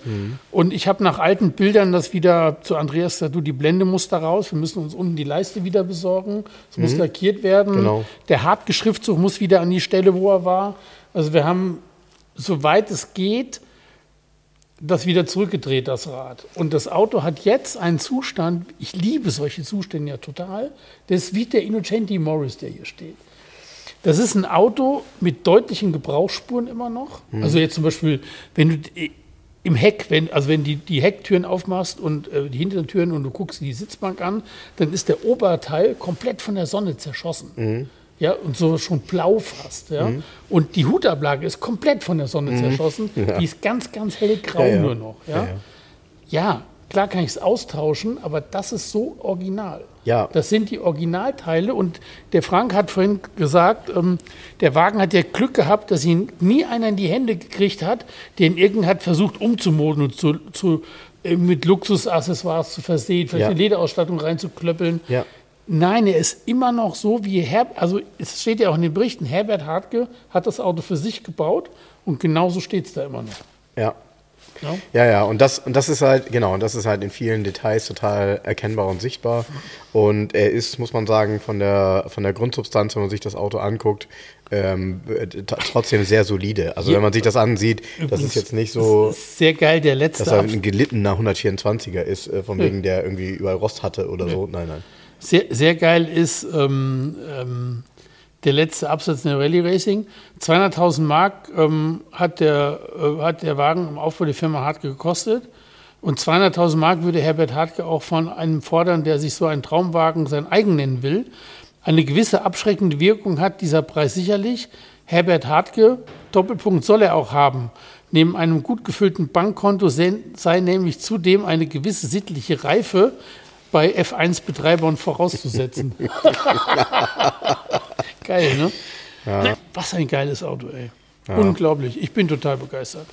Und ich habe nach alten Bildern das wieder zu Andreas gesagt, du, die Blende muss da raus, wir müssen uns unten die Leiste wieder besorgen, es muss lackiert werden. Genau. Der Hartgeschriftzug muss wieder an die Stelle, wo er war. Also wir haben, soweit es geht, das wieder zurückgedreht, das Rad. Und das Auto hat jetzt einen Zustand, ich liebe solche Zustände ja total, das ist wie der Innocenti Morris, der hier steht. Das ist ein Auto mit deutlichen Gebrauchsspuren immer noch. Also jetzt zum Beispiel, wenn du im Heck, wenn, also wenn die, die Hecktüren aufmachst und äh, die hinteren Türen und du guckst die Sitzbank an, dann ist der Oberteil komplett von der Sonne zerschossen. Ja, und so schon blau fast. Ja? Und die Hutablage ist komplett von der Sonne zerschossen. Die ist ganz, ganz hellgrau Ja, ja. nur noch. Ja? Ja, ja. Ja, klar kann ich es austauschen, aber das ist so original. Ja. Das sind die Originalteile und der Frank hat vorhin gesagt, ähm, der Wagen hat ja Glück gehabt, dass ihn nie einer in die Hände gekriegt hat, den irgend hat versucht umzumoden und zu, zu, äh, mit Luxusaccessoires zu versehen, vielleicht Ja. eine Lederausstattung reinzuklöppeln. Ja. Nein, er ist immer noch so wie Herbert, also es steht ja auch in den Berichten, Herbert Hartke hat das Auto für sich gebaut und genauso steht es da immer noch. Ja. Ja? Ja, ja, und das, und das ist halt, genau, und das ist halt in vielen Details total erkennbar und sichtbar. Und er ist, muss man sagen, von der, von der Grundsubstanz, wenn man sich das Auto anguckt, ähm, trotzdem sehr solide. Also Ja. wenn man sich das ansieht, das Übrigens, ist jetzt nicht so, das sehr geil, der letzte dass er ein gelittener 124er ist, äh, von wegen der irgendwie überall Rost hatte oder so. Nein, nein. Sehr, sehr geil ist, ähm, ähm, der letzte Absatz in der Rallye Racing. 200.000 Mark ähm, hat, der, äh, hat der Wagen im Aufbau der Firma Hartke gekostet. Und 200.000 Mark würde Herbert Hartke auch von einem fordern, der sich so einen Traumwagen sein eigen nennen will. Eine gewisse abschreckende Wirkung hat dieser Preis sicherlich. Herbert Hartke, Doppelpunkt soll er auch haben. Neben einem gut gefüllten Bankkonto sei nämlich zudem eine gewisse sittliche Reife bei F1-Betreibern vorauszusetzen. Geil, ne? Ja. Was ein geiles Auto, ey. Ja. Unglaublich. Ich bin total begeistert.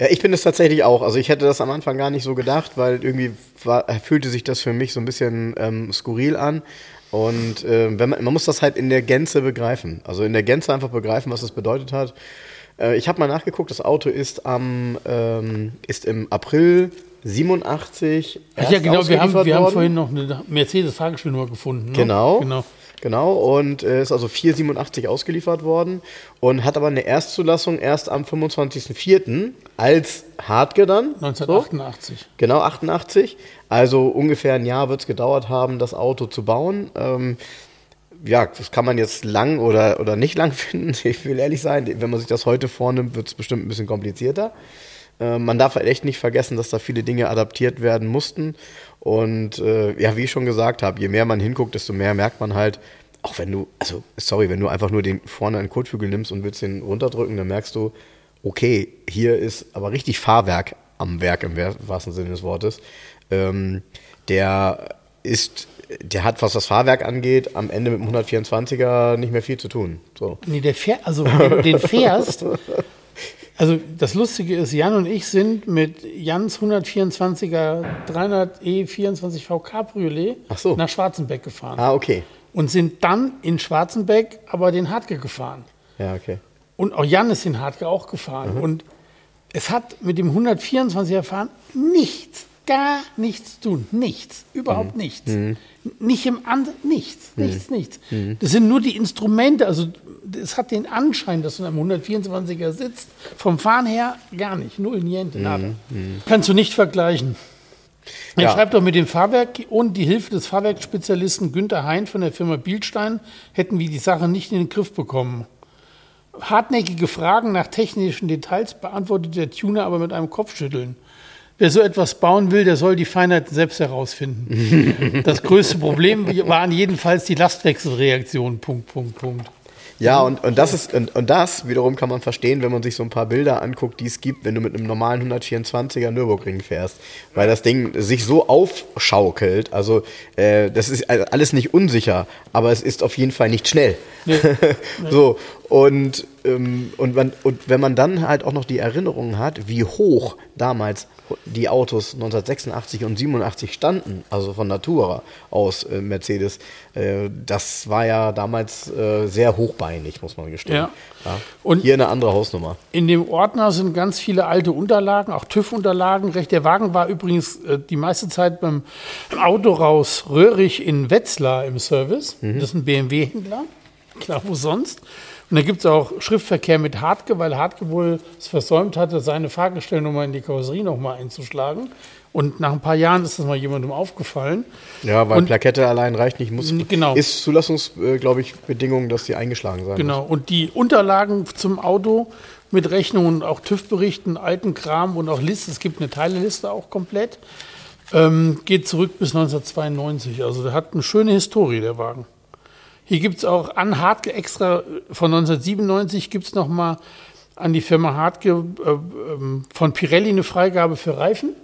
Ja, ich bin es tatsächlich auch. Also ich hätte das am Anfang gar nicht so gedacht, weil irgendwie war, fühlte sich das für mich so ein bisschen ähm, skurril an. Und äh, wenn man, man muss das halt in der Gänze begreifen. Also in der Gänze einfach begreifen, was das bedeutet hat. Äh, ich habe mal nachgeguckt, das Auto ist am ähm, ist im April 87. Ach ja, genau, wir haben, wir haben vorhin noch eine Mercedes-Fahrgestellnummer gefunden. Ne? Genau. genau. Genau, und äh, ist also 487 ausgeliefert worden und hat aber eine Erstzulassung erst am 25.04. als Hartge dann. 1988. So. Genau, 88. Also ungefähr ein Jahr wird es gedauert haben, das Auto zu bauen. Ähm, ja, das kann man jetzt lang oder, oder nicht lang finden. Ich will ehrlich sein, wenn man sich das heute vornimmt, wird es bestimmt ein bisschen komplizierter. Äh, man darf halt echt nicht vergessen, dass da viele Dinge adaptiert werden mussten. Und äh, ja, wie ich schon gesagt habe, je mehr man hinguckt, desto mehr merkt man halt, auch wenn du, also sorry, wenn du einfach nur den vorne einen Kotflügel nimmst und willst den runterdrücken, dann merkst du, okay, hier ist aber richtig Fahrwerk am Werk im wahrsten Sinne des Wortes. Ähm, der ist, der hat, was das Fahrwerk angeht, am Ende mit dem 124er nicht mehr viel zu tun. So. Nee, der fährt, also wenn du den fährst, Also das Lustige ist, Jan und ich sind mit Jans 124er 300e 24V Cabriolet so. nach Schwarzenbeck gefahren. Ah, okay. Und sind dann in Schwarzenbeck aber den Hartke gefahren. Ja, okay. Und auch Jan ist den Hartke auch gefahren. Mhm. Und es hat mit dem 124er Fahren nichts, gar nichts tun. Nichts. Überhaupt mhm. nichts. Mhm. Nicht im Ansatz, nichts, mhm. nichts, nichts. Mhm. Das sind nur die Instrumente, also es hat den Anschein, dass du in einem 124er sitzt. Vom Fahren her gar nicht. Null, niente, mhm, nada. Mhm. Kannst du nicht vergleichen. Er ja. schreibt doch mit dem Fahrwerk und die Hilfe des Fahrwerkspezialisten Günther Hein von der Firma Bielstein hätten wir die Sache nicht in den Griff bekommen. Hartnäckige Fragen nach technischen Details beantwortet der Tuner aber mit einem Kopfschütteln. Wer so etwas bauen will, der soll die Feinheit selbst herausfinden. das größte Problem waren jedenfalls die Lastwechselreaktionen. Punkt, Punkt, Punkt. Ja, und, und, das ist, und, und das wiederum kann man verstehen, wenn man sich so ein paar Bilder anguckt, die es gibt, wenn du mit einem normalen 124er Nürburgring fährst. Weil das Ding sich so aufschaukelt. Also, äh, das ist alles nicht unsicher, aber es ist auf jeden Fall nicht schnell. Nee. so, und, ähm, und, man, und wenn man dann halt auch noch die Erinnerungen hat, wie hoch damals die Autos 1986 und 87 standen, also von Natura aus äh, Mercedes, äh, das war ja damals äh, sehr hochbeinig, muss man gestehen. Ja. Ja. Und hier eine andere Hausnummer. In dem Ordner sind ganz viele alte Unterlagen, auch TÜV-Unterlagen. Der Wagen war übrigens äh, die meiste Zeit beim Autoraus Röhrig in Wetzlar im Service. Mhm. Das ist ein BMW-Händler. Klar, wo sonst? Und da gibt es auch Schriftverkehr mit Hartke, weil Hartke wohl es versäumt hatte, seine Fahrgestellnummer in die Karosserie nochmal einzuschlagen. Und nach ein paar Jahren ist das mal jemandem aufgefallen. Ja, weil und, Plakette allein reicht nicht. Muss, genau. Ist Zulassungs, äh, glaube ich, Bedingung, dass sie eingeschlagen sein Genau. Muss. Und die Unterlagen zum Auto mit Rechnungen, auch TÜV-Berichten, alten Kram und auch Liste, es gibt eine Teileliste auch komplett, ähm, geht zurück bis 1992. Also der hat eine schöne Historie, der Wagen. Hier gibt es auch an Hartke extra von 1997 gibt es nochmal an die Firma Hartke äh, ähm, von Pirelli eine Freigabe für Reifen.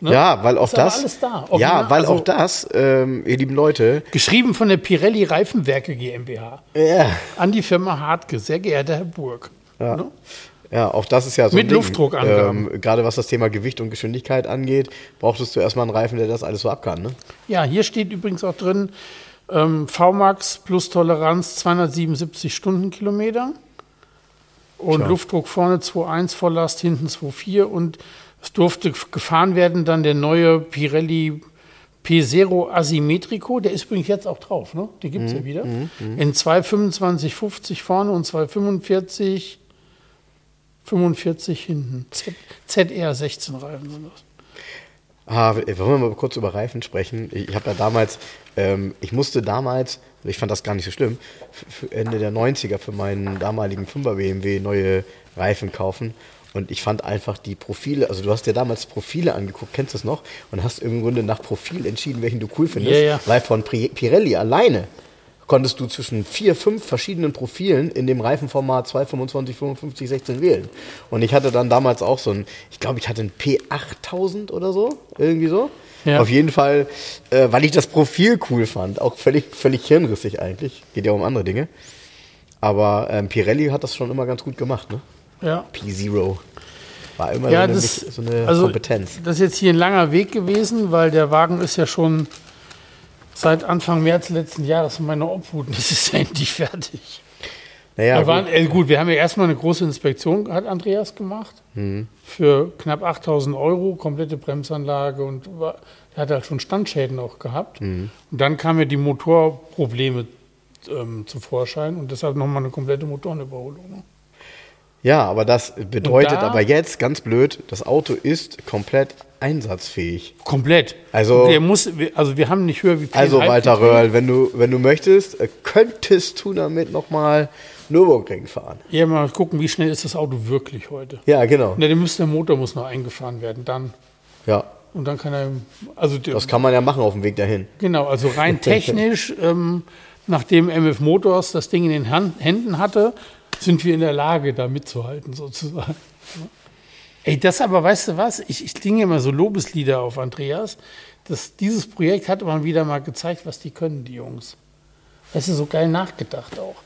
Ne? Ja, weil auch das. Da, ja, weil also, auch das, ähm, ihr lieben Leute. Geschrieben von der Pirelli Reifenwerke GmbH. Ja. An die Firma Hartke, sehr geehrter Herr Burg. Ja. Ne? Ja, auch das ist ja so. Mit Luftdruckangaben. Ähm, gerade was das Thema Gewicht und Geschwindigkeit angeht, brauchtest du erstmal einen Reifen, der das alles so ab kann. Ne? Ja, hier steht übrigens auch drin, ähm, VMAX plus Toleranz 277 Stundenkilometer. Und Klar. Luftdruck vorne 2,1 Volllast, hinten 2,4. Und es durfte gefahren werden dann der neue Pirelli P0 Asymmetrico. Der ist übrigens jetzt auch drauf, ne? Die gibt es mhm. ja wieder. Mhm. mhm. In 2,25, 50 vorne und 2,45, 45 hinten. ZR 16 Reifen sind das. Ah, wollen wir mal kurz über Reifen sprechen? Ich, ich habe ja damals, ähm, ich musste damals, ich fand das gar nicht so schlimm, Ende der 90er für meinen damaligen 5er BMW neue Reifen kaufen. Und ich fand einfach die Profile, also du hast dir damals Profile angeguckt, kennst du das noch? Und hast im Grunde nach Profil entschieden, welchen du cool findest. Ja, ja. Weil von Pirelli alleine konntest du zwischen vier, fünf verschiedenen Profilen in dem Reifenformat 225, 55, 16 wählen. Und ich hatte dann damals auch so ein, ich glaube, ich hatte ein P8000 oder so, irgendwie so. Ja. Auf jeden Fall, äh, weil ich das Profil cool fand, auch völlig, völlig hirnrissig eigentlich. Geht ja um andere Dinge. Aber ähm, Pirelli hat das schon immer ganz gut gemacht, ne? Ja. P-Zero. War immer Ja, so eine, das, so eine also, Kompetenz. Das ist jetzt hier ein langer Weg gewesen, weil der Wagen ist ja schon seit Anfang März letzten Jahres in meiner Obhut. Das ist ja endlich fertig. Naja, wir waren, gut. äh, gut, wir haben ja erstmal eine große Inspektion, hat Andreas gemacht, Mhm. für knapp 8000 Euro, komplette Bremsanlage und war, er hat halt schon Standschäden auch gehabt. Mhm. Und dann kamen ja die Motorprobleme ähm, zum Vorschein und deshalb nochmal eine komplette Motorenüberholung. Ne? ja, aber das bedeutet da- aber jetzt, ganz blöd, das Auto ist komplett einsatzfähig. Komplett. Also- der muss, wir- also wir haben nicht höher wie Also 10,5 Walter. Röhrl, wenn du, wenn du möchtest, äh, könntest du damit nochmal Nürburgring fahren. Ja, mal gucken, wie schnell ist das Auto wirklich heute. Ja, genau. Na, der, müsste, der Motor muss noch eingefahren werden, dann. Ja, Und dann kann er, also das kann man ja machen auf dem Weg dahin. genau, also rein technisch, ähm, nachdem MF Motors das Ding in den Han- Händen hatte, sind wir in der Lage, da mitzuhalten, sozusagen. Ey, das aber, weißt du was? Ich, ich klinge immer so Lobeslieder auf Andreas. Das, dieses Projekt hat man wieder mal gezeigt, was die können, die Jungs. Weißt du, so geil nachgedacht auch.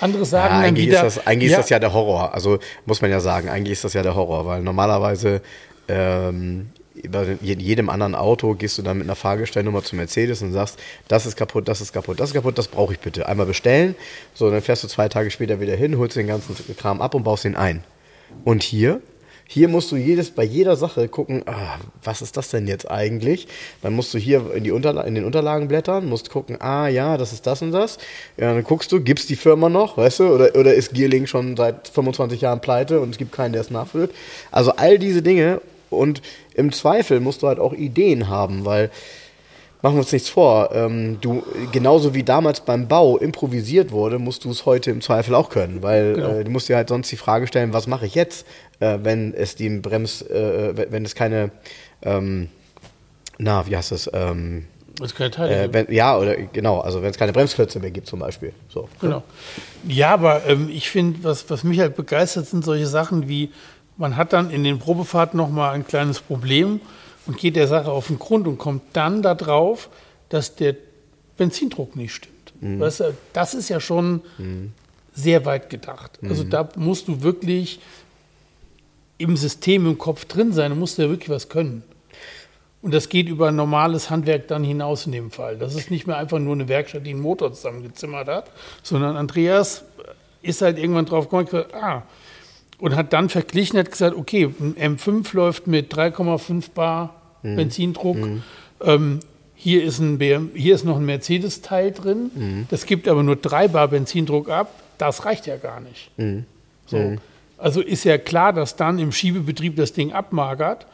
Andere sagen Ja, eigentlich wieder. ist, das, eigentlich ist das ja der Horror. Also muss man ja sagen, eigentlich ist das ja der Horror, weil normalerweise ähm, bei je- jedem anderen Auto gehst du dann mit einer Fahrgestellnummer zu Mercedes und sagst, das ist kaputt, das ist kaputt, das ist kaputt, das brauche ich bitte. Einmal bestellen, so dann fährst du zwei Tage später wieder hin, holst den ganzen Kram ab und baust ihn ein. Und hier, hier musst du jedes, bei jeder Sache gucken, ah, was ist das denn jetzt eigentlich? Dann musst du hier in, die Unterla in den Unterlagen blättern, musst gucken, ah ja, das ist das und das. Ja, dann guckst du, gibt's die Firma noch, weißt du, oder, oder ist Gearling schon seit 25 Jahren pleite und es gibt keinen, der es nachfüllt. Also all diese Dinge und im Zweifel musst du halt auch Ideen haben, weil Machen wir uns nichts vor. Ähm, du, genauso wie damals beim Bau improvisiert wurde, musst du es heute im Zweifel auch können, weil Genau. äh, du musst dir halt sonst die Frage stellen, was mache ich jetzt, äh, wenn es die Brems, äh, wenn wenn es keine, ähm, na, wie heißt das, ähm, Das ist kein Teil. äh, wenn, ja, oder genau, also wenn es keine Bremsklötze mehr gibt zum Beispiel. So. Genau. Ja, aber ähm, ich finde, was, was mich halt begeistert, sind solche Sachen wie, man hat dann in den Probefahrten nochmal ein kleines Problem und geht der Sache auf den Grund und kommt dann darauf, dass der Benzindruck nicht stimmt. Weißt du, das ist ja schon sehr weit gedacht. Also da musst du wirklich im System im Kopf drin sein, da musst du ja wirklich was können. Und das geht über normales Handwerk dann hinaus in dem Fall. Das ist nicht mehr einfach nur eine Werkstatt, die einen Motor zusammengezimmert hat, sondern Andreas ist halt irgendwann drauf gekommen, und gesagt, ah, und hat dann verglichen, hat gesagt, okay, ein M5 läuft mit 3,5 Bar Benzindruck. Ähm, hier ist, ein BM, hier ist noch ein Mercedes-Teil drin. Das gibt aber nur 3 Bar Benzindruck ab. Das reicht ja gar nicht. So. Also ist ja klar, dass dann im Schiebebetrieb das Ding abmagert.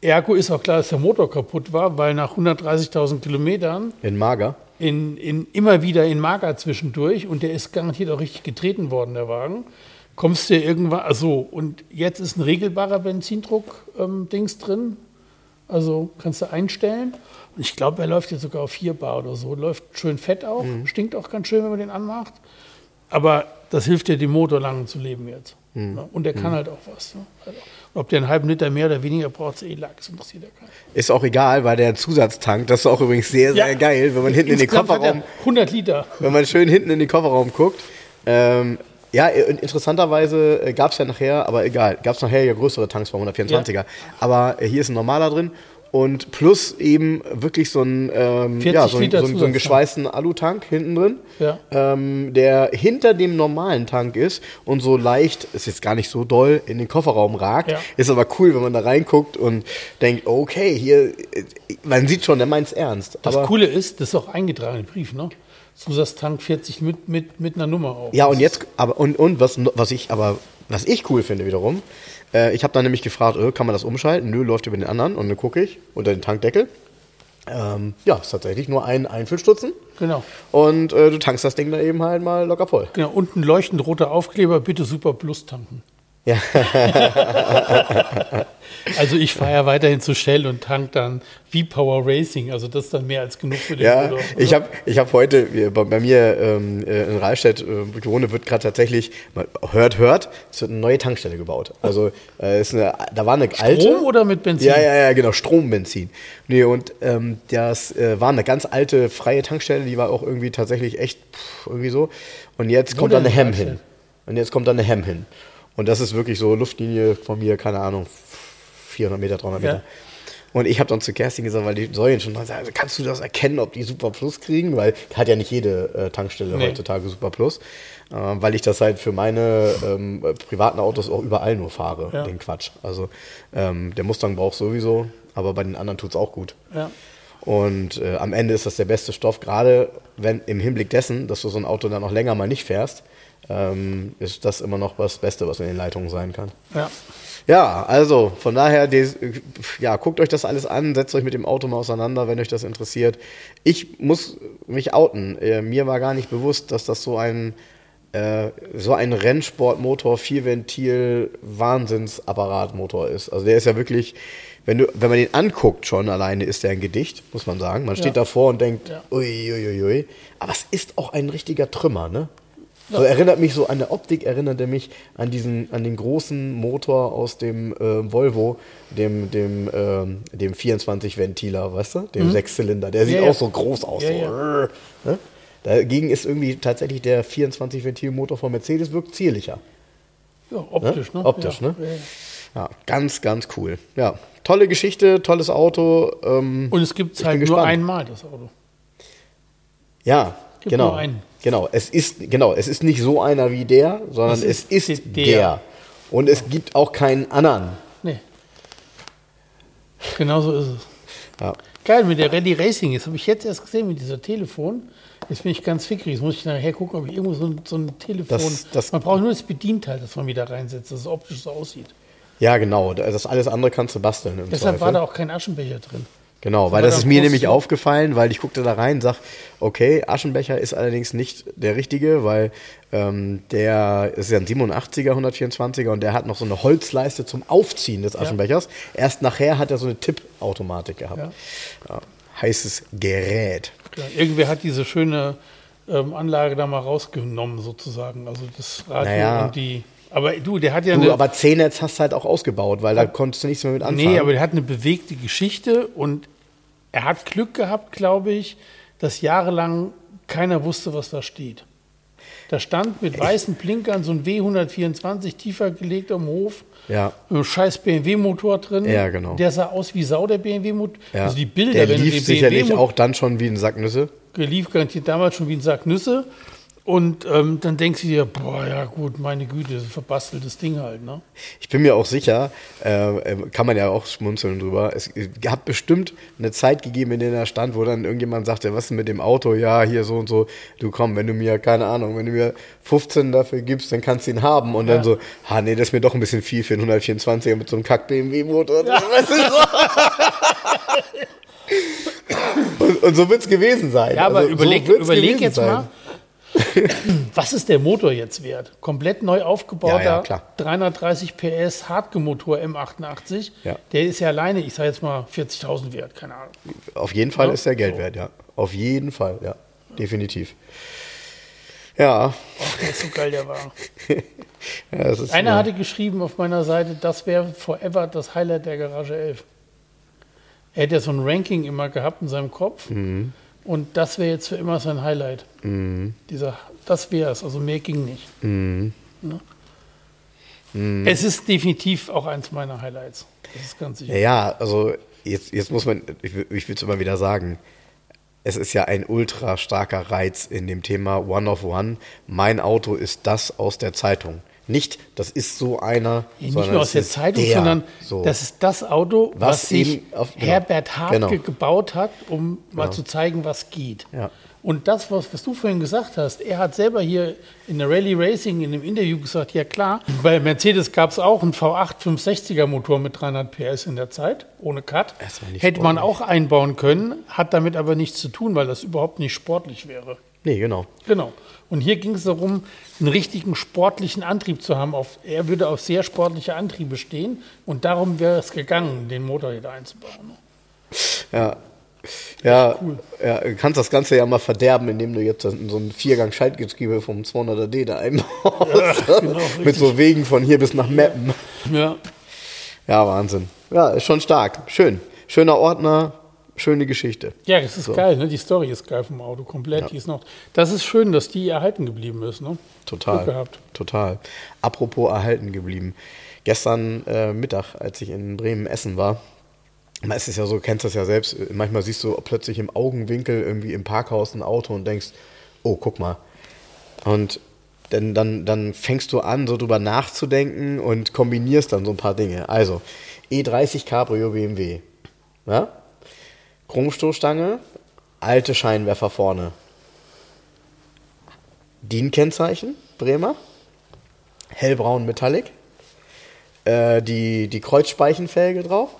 Ergo ist auch klar, dass der Motor kaputt war, weil nach 130.000 Kilometern In Mager. in, in, immer wieder in Mager zwischendurch und der ist garantiert auch richtig getreten worden, der Wagen. Kommst du irgendwann, also und jetzt ist ein regelbarer Benzindruck-Dings drin, also kannst du einstellen. Und ich glaube, er läuft jetzt sogar auf 4 Bar oder so, läuft schön fett auch, stinkt auch ganz schön, wenn man den anmacht. Aber das hilft dir, dem Motor lange zu leben jetzt. Ja, und der kann halt auch was. Ne? Also, ob der einen halben Liter mehr oder weniger braucht, ist eh Lack, das interessiert ja keinen. Ist auch egal, weil der Zusatztank, das ist auch übrigens sehr, sehr Ja. geil, wenn man hinten in den Insgesamt hat er Kofferraum 100 Liter. wenn man schön hinten in den Kofferraum guckt. Ähm, ja, und interessanterweise gab es ja nachher, aber egal, gab es nachher ja größere Tanks bei 124er. Aber äh, hier ist ein normaler drin und plus eben wirklich so ein, ähm, 40 ja, so, ein, Liter so, ein, so einen geschweißten Alutank hinten drin, Ja. ähm, der hinter dem normalen Tank ist und so leicht, ist jetzt gar nicht so doll, in den Kofferraum ragt. Ja. Ist aber cool, wenn man da reinguckt und denkt, okay, hier, äh, man sieht schon, der meint es ernst. Das aber Coole ist, das ist auch eingetragen im Brief, ne? Zusatztank 40 mit, mit, mit einer Nummer auf. Ja, und jetzt, aber, und, und was, was ich, aber, was ich cool finde wiederum, äh, ich habe dann nämlich gefragt, äh, kann man das umschalten? Nö, läuft über den anderen. Und dann gucke ich unter den Tankdeckel. Ähm, ja, ist tatsächlich nur ein Einfüllstutzen. Genau. Und äh, du tankst das Ding da eben halt mal locker voll. Genau, unten leuchtend roter Aufkleber, bitte Super Plus tanken. Ja. Also ich fahre ja weiterhin zu Shell und tank dann V-Power Racing. Also das ist dann mehr als genug für den Ja, Motor. ich habe ich hab heute bei, bei mir ähm, äh, in Rahlstedt, äh, wo ich wohne, wird gerade tatsächlich, hört, hört, es wird eine neue Tankstelle gebaut. Also äh, ist eine, da war eine alte. Strom oder mit Benzin? Ja, ja, ja, genau, Strombenzin. Nee, und ähm, das äh, war eine ganz alte freie Tankstelle, die war auch irgendwie tatsächlich echt pff, irgendwie so. Und jetzt Wo kommt da eine die Hem Tankstelle? hin. Und jetzt kommt da eine Hem hin. Und das ist wirklich so Luftlinie von mir, keine Ahnung, 400 Meter, 300 Meter. Ja. Und ich habe dann zu Kerstin gesagt, weil die Säulen schon sind, also kannst du das erkennen, ob die Super Plus kriegen? Weil hat ja nicht jede äh, Tankstelle Nee. heutzutage Super Plus. Äh, weil ich das halt für meine ähm, äh, privaten Autos auch überall nur fahre, Ja. den Quatsch. Also ähm, der Mustang braucht sowieso, aber bei den anderen tut es auch gut. Ja. Und äh, am Ende ist das der beste Stoff, gerade wenn im Hinblick dessen, dass du so ein Auto dann auch länger mal nicht fährst, ähm, ist das immer noch das Beste, was in den Leitungen sein kann. ja. Ja, also von daher, ja, guckt euch das alles an, setzt euch mit dem Auto mal auseinander, wenn euch das interessiert. Ich muss mich outen. Äh, mir war gar nicht bewusst, dass das so ein, äh, so ein Rennsportmotor, Vierventil, Wahnsinnsapparatmotor ist. Also der ist ja wirklich, wenn, du, wenn man den anguckt schon alleine, ist der ein Gedicht, muss man sagen. Man steht Ja. davor und denkt, Ja. uiuiui. Ui, ui. Aber es ist auch ein richtiger Trümmer, ne? So erinnert mich so an der Optik, erinnert er mich an diesen, an den großen Motor aus dem äh, Volvo, dem, dem, ähm, dem 24 Ventiler, weißt du? Dem Sechszylinder. Der sieht Mhm. Ja, ja. auch so groß aus. Ja, so. ja. Ne? Dagegen ist irgendwie tatsächlich der 24 Ventil Motor von Mercedes wirkt zierlicher. ja optisch, ne? Optisch, ja. ne? Ja, ganz, ganz cool. Ja, tolle Geschichte, tolles Auto. Ähm, Und es gibt halt nur gespannt. einmal, das Auto. Ja, Gibt genau. nur einen. Genau, es ist genau, es ist nicht so einer wie der, sondern Es es ist ist, der. der. Und es gibt auch keinen anderen. Nee. Genau so ist es. Ja. Geil, mit der Rallye Racing. Das habe ich jetzt erst gesehen mit dieser Telefon. Jetzt bin ich ganz fickrig. Jetzt muss ich nachher gucken, ob ich irgendwo so ein, so ein Telefon. Das- das- man braucht nur das Bedienteil, das man wieder reinsetzt, dass es optisch so aussieht. Ja, genau. Das alles andere kannst du basteln. Deshalb war Zweifel. da auch kein Aschenbecher drin. Genau, weil war das da ist mir nämlich aufgefallen, weil ich guckte da rein und sag, okay, Aschenbecher ist allerdings nicht der richtige, weil ähm, der ist ja ein 87er, 124er und der hat noch so eine Holzleiste zum Aufziehen des Aschenbechers. Erst nachher hat er so eine Tippautomatik gehabt. Ja. Ja. Heißes Gerät. Irgendwer hat diese schöne ähm, Anlage da mal rausgenommen, sozusagen. Also das Radio Naja. und die. Aber du, der hat ja Du, eine. aber C-Netz hast du halt auch ausgebaut, weil da konntest du nichts mehr mit anfangen. Nee, aber der hat eine bewegte Geschichte und er hat Glück gehabt, glaube ich, dass jahrelang keiner wusste, was da steht. Da stand mit weißen Blinkern so ein W124 tiefer gelegt am Hof. Ja. Scheiß BMW-Motor drin. Ja, genau. Der sah aus wie Sau, der BMW-Motor. ja. Also die Bilder, der lief sicherlich auch dann schon wie ein Sack Nüsse. lief garantiert damals schon wie ein Sack Nüsse. Und ähm, dann denkst du dir, boah, ja gut, meine Güte, das ist ein verbasteltes Ding halt, ne? Ich bin mir auch sicher, äh, äh, kann man ja auch schmunzeln drüber. Es hat bestimmt eine Zeit gegeben, in der er stand, wo dann irgendjemand sagte, was ist denn mit dem Auto? Ja, hier so und so. Du komm, wenn du mir, keine Ahnung, wenn du mir 15 dafür gibst, dann kannst du ihn haben. Und dann Ja. so, ha, nee, das ist mir doch ein bisschen viel für einen 124er mit so einem Kack-BMW-Motor. drin. Weißt du, so. und, und so wird es gewesen sein. Ja, aber Also, so überleg, wird's überleg jetzt sein. mal, was ist der Motor jetzt wert? Komplett neu aufgebauter, Ja, ja, klar. 330 PS Hartgemotor M88. Ja. Der ist ja alleine, ich sage jetzt mal 40.000 wert, keine Ahnung. Auf jeden Fall ist der Geld so. wert, ja. Auf jeden Fall, ja. Definitiv. Ja. Ach, der ist so geil, der war. ja das ist Einer hatte geschrieben auf meiner Seite, das wäre forever das Highlight der Garage 11. Er hätte ja so ein Ranking immer gehabt in seinem Kopf. Mhm. Und das wäre jetzt für immer sein Highlight. Dieser, das wäre es, also mehr ging nicht. Mhm. Ne? Es ist definitiv auch eins meiner Highlights. Das ist ganz sicher. Ja, also jetzt, jetzt muss man, ich, ich will es immer wieder sagen, es ist ja ein ultra starker Reiz in dem Thema One of One. Mein Auto ist das aus der Zeitung. Nicht, das ist so einer, Ja, nicht nur aus der Zeitung, der, sondern so. das ist das Auto, was, Was sich auf- genau. Herbert Hartke Genau. gebaut hat, um mal zu zeigen, was geht. Ja. Und das, was, was du vorhin gesagt hast, er hat selber hier in der Rally Racing in einem Interview gesagt, ja klar, bei Mercedes gab es auch einen V8 560er Motor mit 300 PS in der Zeit, ohne Cut. Hätte man auch einbauen können, hat damit aber nichts zu tun, weil das überhaupt nicht sportlich wäre. Nee, genau. Genau. Und hier ging es darum, einen richtigen sportlichen Antrieb zu haben. Auf, er würde auf sehr sportliche Antriebe stehen und darum wäre es gegangen, den Motor hier einzubauen. Ja. Ja, ja, du kannst das Ganze ja mal verderben, indem du jetzt so ein Viergang-Schaltgetriebe vom 200er D da einbaust. genau, Mit so Wegen von hier bis nach Meppen. Ja. Ja, Wahnsinn. Ja, ist schon stark. Schön. Schöner Ordner, schöne Geschichte. Ja, das ist geil, ne? Die Story ist geil vom Auto, komplett. Die ist noch. Das ist schön, dass die erhalten geblieben ist, ne? Total. Total. Apropos erhalten geblieben. Gestern äh, Mittag, als ich in Bremen essen war, man ist es ja so, kennst das ja selbst, manchmal siehst du plötzlich im Augenwinkel irgendwie im Parkhaus ein Auto und denkst, oh, guck mal. Und dann, dann, dann fängst du an, so drüber nachzudenken und kombinierst dann so ein paar Dinge. Also, E30 Cabrio BMW. Ja? Chromstoßstange, alte Scheinwerfer vorne. DIN-Kennzeichen, Bremer. Hellbraun Metallic. Äh, die, die Kreuzspeichenfelge drauf.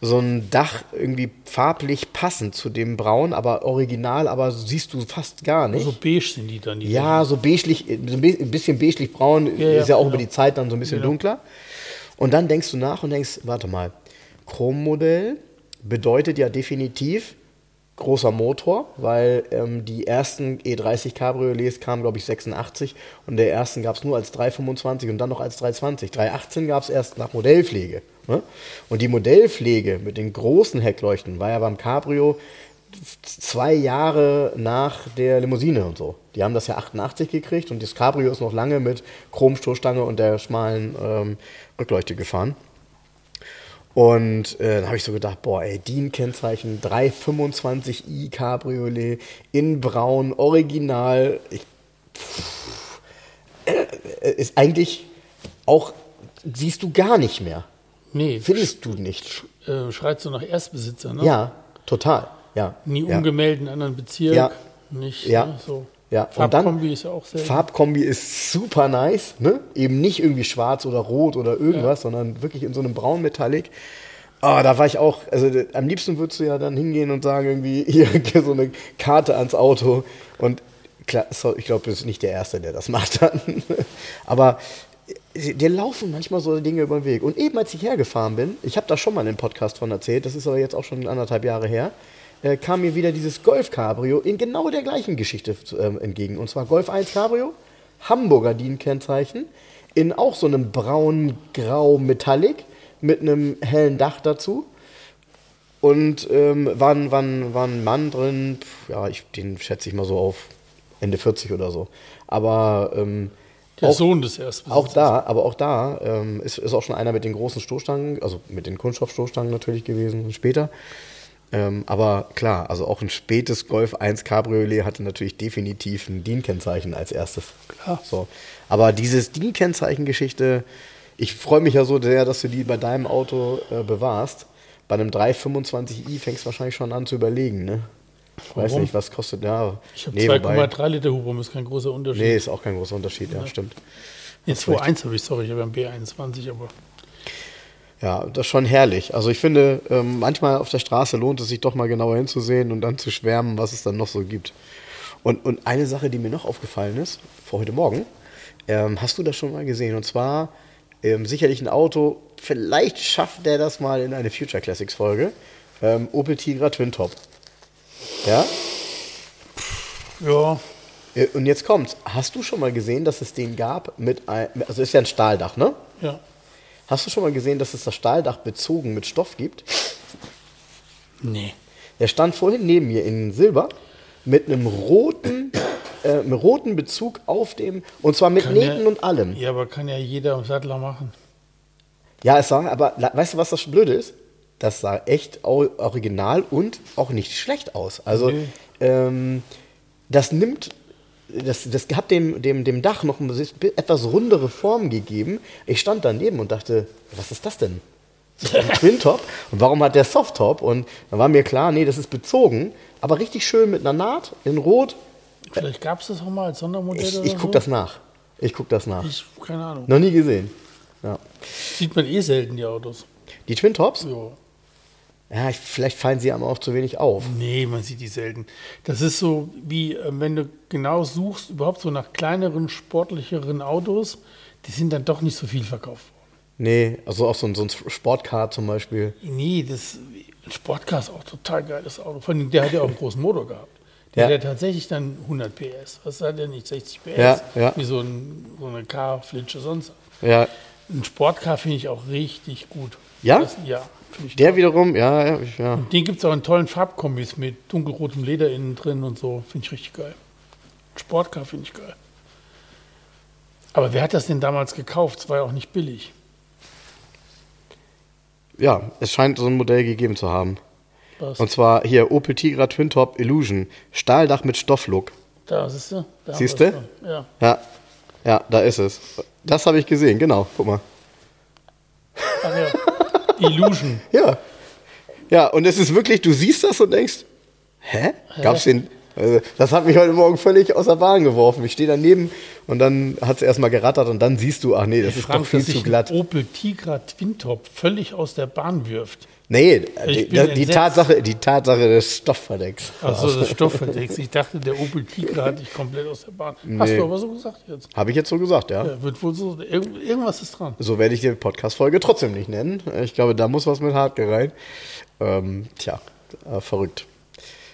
So ein Dach irgendwie farblich passend zu dem Braun, aber original, aber siehst du fast gar nicht. So beige sind die dann. Die Ja, so beiglich, so ein bi- ein bisschen beiglich braun, Ja, ja, ist ja auch genau. über die Zeit dann so ein bisschen Genau. dunkler. Und dann denkst du nach und denkst, warte mal, Chrommodell bedeutet ja definitiv großer Motor, weil ähm, die ersten E30 Cabriolets kamen, glaube ich, 86 und der ersten gab es nur als 325 und dann noch als 320. 318 gab es erst nach Modellpflege. Ne? Und die Modellpflege mit den großen Heckleuchten war ja beim Cabrio zwei Jahre nach der Limousine und so. Die haben das ja 88 gekriegt und das Cabrio ist noch lange mit Chromstoßstange und der schmalen ähm, Rückleuchte gefahren. Und äh, dann habe ich so gedacht, boah, ey, DIN-Kennzeichen 325i Cabriolet in Braun, original. Ich, pff, äh, ist eigentlich auch, siehst du gar nicht mehr. Nee, Findest du nicht. äh, schreit so nach Erstbesitzer, ne? Ja, total. Ja. Nie ja. umgemeldet in anderen Bezirk. Ja. Nicht Ja. ne, so. Ja, Farbkombi ist ja auch selten. Farbkombi ist super nice, ne? Eben nicht irgendwie schwarz oder rot oder irgendwas, sondern wirklich in so einem braun Metallic. Ah, da war ich auch, also am liebsten würdest du ja dann hingehen und sagen, irgendwie, hier so eine Karte ans Auto. Und klar, ich glaube, das ist nicht der Erste, der das macht dann. Aber äh, dir laufen manchmal so Dinge über den Weg. Und eben als ich hergefahren bin, ich habe da schon mal in einem Podcast von erzählt, das ist aber jetzt auch schon anderthalb Jahre her, äh, kam mir wieder dieses Golf Cabrio in genau der gleichen Geschichte ähm, entgegen. Und zwar Golf 1 Cabrio, Hamburger DIN-Kennzeichen, in auch so einem braun-grau Metallic mit einem hellen Dach dazu. Und ähm, war, ein- war, ein- war ein Mann drin, ja, ich, den schätze ich mal so auf Ende 40 oder so. Aber ähm, der auch, Sohn des Erstbesitzers. auch da, aber auch da ähm, ist, ist auch schon einer mit den großen Stoßstangen, also mit den Kunststoffstoßstangen natürlich gewesen später. Ähm, aber klar, also auch ein spätes Golf 1 Cabriolet hatte natürlich definitiv ein DIN-Kennzeichen als erstes. Klar. So. Aber dieses DIN-Kennzeichen-Geschichte, ich freue mich ja so sehr, dass du die bei deinem Auto äh, bewahrst. Bei einem 325i fängst du wahrscheinlich schon an zu überlegen, ne? Ich weiß Warum? nicht, was kostet, ja. Ich habe nee, wobei- 2,3 Liter Hubraum, ist kein großer Unterschied. Nee, ist auch kein großer Unterschied, ja, stimmt. Nee, hast recht. 2,1 habe ich, sorry, ich habe einen B21, aber Ja, das ist schon herrlich. Also ich finde, ähm, manchmal auf der Straße lohnt es sich doch mal genauer hinzusehen und dann zu schwärmen, was es dann noch so gibt. Und, und eine Sache, die mir noch aufgefallen ist, vor heute Morgen, ähm, hast du das schon mal gesehen? Und zwar ähm, sicherlich ein Auto, vielleicht schafft der das mal in eine Future Classics Folge. Ähm, Opel Tigra Twin Top. Ja? ja, Äh, Und jetzt kommt's. Hast du schon mal gesehen, dass es den gab mit ein, also ist ja ein Stahldach, ne? ja. Hast du schon mal gesehen, dass es das Stahldach bezogen mit Stoff gibt? Nee. Der stand vorhin neben mir in Silber mit einem roten, äh, einem roten Bezug auf dem, und zwar mit Kann Nähten ja- und allem. Ja, aber kann ja jeder am Sattler machen. Ja, es sah, aber weißt du, was das Blöde ist? Das sah echt original und auch nicht schlecht aus. Also, Nee. ähm, das nimmt, das, das hat dem, dem, dem Dach noch eine etwas rundere Form gegeben. Ich stand daneben und dachte, was ist das denn? Das ist ein Twin-Top. Und warum hat der Soft-Top? Und dann war mir klar, nee, das ist bezogen, aber richtig schön mit einer Naht in Rot. Vielleicht gab es das auch mal als Sondermodell Ich, ich so. gucke das nach. Ich gucke das nach. Ich, keine Ahnung. Noch nie gesehen. Ja. Sieht man eh selten, die Autos. Die Twin-Tops? Jo. Ja, ich, vielleicht fallen sie einem auch zu wenig auf. Nee, man sieht die selten. Das ist so wie, äh, wenn du genau suchst, überhaupt so nach kleineren, sportlicheren Autos, die sind dann doch nicht so viel verkauft worden. Nee, also auch so ein, so ein Sportcar zum Beispiel. Nee, das ein Sportcar ist auch total geiles Auto. Vor allem, der hat ja auch einen großen Motor gehabt. Der Ja. hat ja tatsächlich dann 100 PS. Was hat der nicht? 60 PS? Ja, ja. Wie so, ein, so eine Car-Flitsche sonst. Ja, Ein Sportcar finde ich auch richtig gut. Ja? Das, ja, der wiederum, ja, ja, ja. Den gibt es auch in tollen Farbkombis mit dunkelrotem Leder innen drin und so. Finde ich richtig geil. Sportcar finde ich geil. Aber wer hat das denn damals gekauft? Es war ja auch nicht billig. Ja, es scheint so ein Modell gegeben zu haben. Was? Und zwar hier Opel Tigra Twin Top Illusion. Stahldach mit Stofflook. da, siehst du? Da Siehst du? Ja. Ja, ja, da ist es. Das habe ich gesehen, genau. Guck mal. Ach ja. Illusion. Ja. Ja, und es ist wirklich, du siehst das und denkst, hä? Gab's den? Also, das hat mich heute Morgen völlig aus der Bahn geworfen. Ich stehe daneben und dann hat es erstmal gerattert und dann siehst du, ach nee, das ist Frank, doch viel dass zu glatt. Opel Tigra Twintop völlig aus der Bahn wirft. Nee, die, bin die. Tatsache, die Tatsache des Stoffverdecks. Achso, das Stoffverdeck. Ich dachte, der Opel Tigra hat dich komplett aus der Bahn. Hast Nee. du aber so gesagt jetzt. Habe ich jetzt so gesagt, ja. Ja, wird wohl so. Irgend, irgendwas ist dran. So werde ich die Podcast-Folge trotzdem nicht nennen. Ich glaube, da muss was mit Hardcore rein. Ähm, tja, äh, verrückt.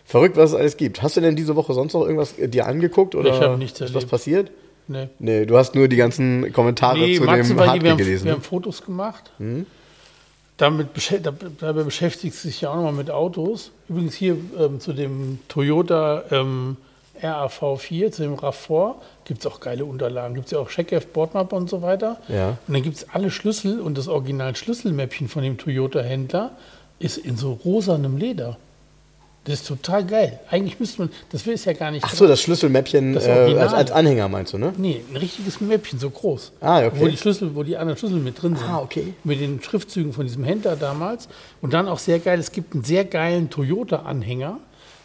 Verrückt, was es alles gibt. Hast du denn diese Woche sonst noch irgendwas äh, dir angeguckt oder Ich habe nichts ist was erlebt. passiert? Nee. Nee, du hast nur die ganzen Kommentare Nee, zu Max dem haben, gelesen. ne? wir haben Fotos gemacht. Damit dabei beschäftigt sich ja auch nochmal mit Autos. Übrigens hier ähm, zu dem Toyota ähm, RAV4, zu dem RAV4, gibt es auch geile Unterlagen. Gibt es ja auch Checkheft, Bordmap und so weiter. Ja. Und dann gibt es alle Schlüssel und das Original-Schlüsselmäppchen von dem Toyota-Händler ist in so rosanem Leder. Das ist total geil. Eigentlich müsste man, das ist ja gar nicht. Ach so, das Schlüsselmäppchen Das äh, als, als Anhänger meinst du, ne? Nee, ein richtiges Mäppchen, so groß. Ah, okay. Wo die Schlüssel, wo die anderen Schlüssel mit drin sind. Ah, okay. Mit den Schriftzügen von diesem Händler damals. Und dann auch sehr geil, es gibt einen sehr geilen Toyota-Anhänger.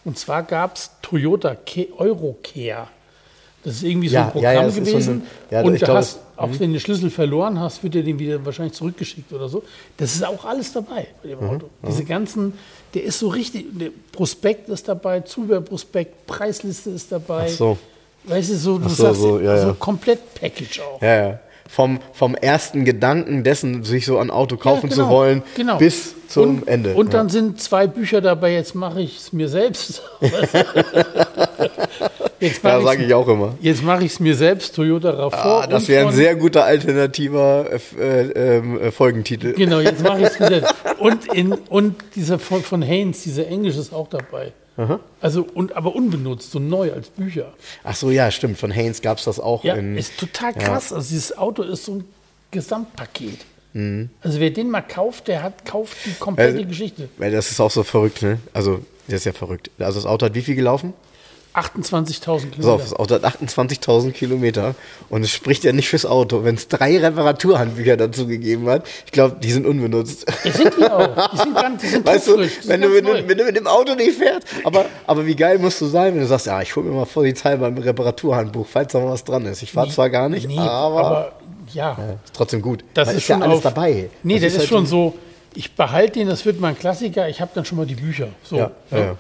Und zwar gab es Toyota Eurocare. Das ist irgendwie so Ja, ein Programm ja, so gewesen. eine- ja, und glaube, hast, es- mhm. auch wenn du den Schlüssel verloren hast, wird dir den wieder wahrscheinlich zurückgeschickt oder so. Das ist auch alles dabei bei Mhm, dem Auto. Diese ganzen, der ist so richtig, der Prospekt ist dabei, Zubehörprospekt, Preisliste ist dabei. Ach so. Weißt du, so, du so, sagst, so, ja, so komplett Package auch. Ja, ja. Vom, vom ersten Gedanken dessen, sich so ein Auto kaufen Ja, zu genau, wollen, genau. bis zum und, Ende. Und dann ja. sind zwei Bücher dabei, jetzt mache ich es mir selbst. jetzt ja, sage ich auch immer. Jetzt mache ich es mir selbst, Toyota RAV4. Ah, das wäre ein sehr guter alternativer äh, äh, ähm, äh, Folgentitel. Genau, jetzt mache ich es mir selbst. Und, in, und dieser von, von Haynes, dieser Englisch ist auch dabei. Also, und, aber unbenutzt, so neu als Bücher. Ach so, ja, stimmt. Von Haynes gab es das auch. Ja, in, ist total krass. Also dieses Auto ist so ein Gesamtpaket. Mhm. Also wer den mal kauft, der hat, kauft die komplette Also- Geschichte. weil das ist auch so verrückt, ne? Also, das ist ja verrückt. Also, das Auto hat wie viel gelaufen? 28.000 Pass auf, Kilometer. das Auto hat 28.000 Kilometer und es spricht ja nicht fürs Auto. Wenn es drei Reparaturhandbücher dazu gegeben hat, ich glaube, die sind unbenutzt. Ja, sind die auch. Die sind ganz, die sind Weißt du, die wenn du, ganz wenn, du, mit dem Auto nicht fährst, aber, aber wie geil musst du sein, wenn du sagst, ja, ich hole mir mal vorsichtshalber ein Reparaturhandbuch, falls da mal was dran ist. Ich fahre zwar gar nicht, Nee, aber, aber ja, ist trotzdem gut. das Weil ist, ja schon alles auf, dabei. Nee, das, ist, halt schon so, ich behalte den, das wird mein Klassiker, ich habe dann schon mal die Bücher. So, Ja, ja, ja.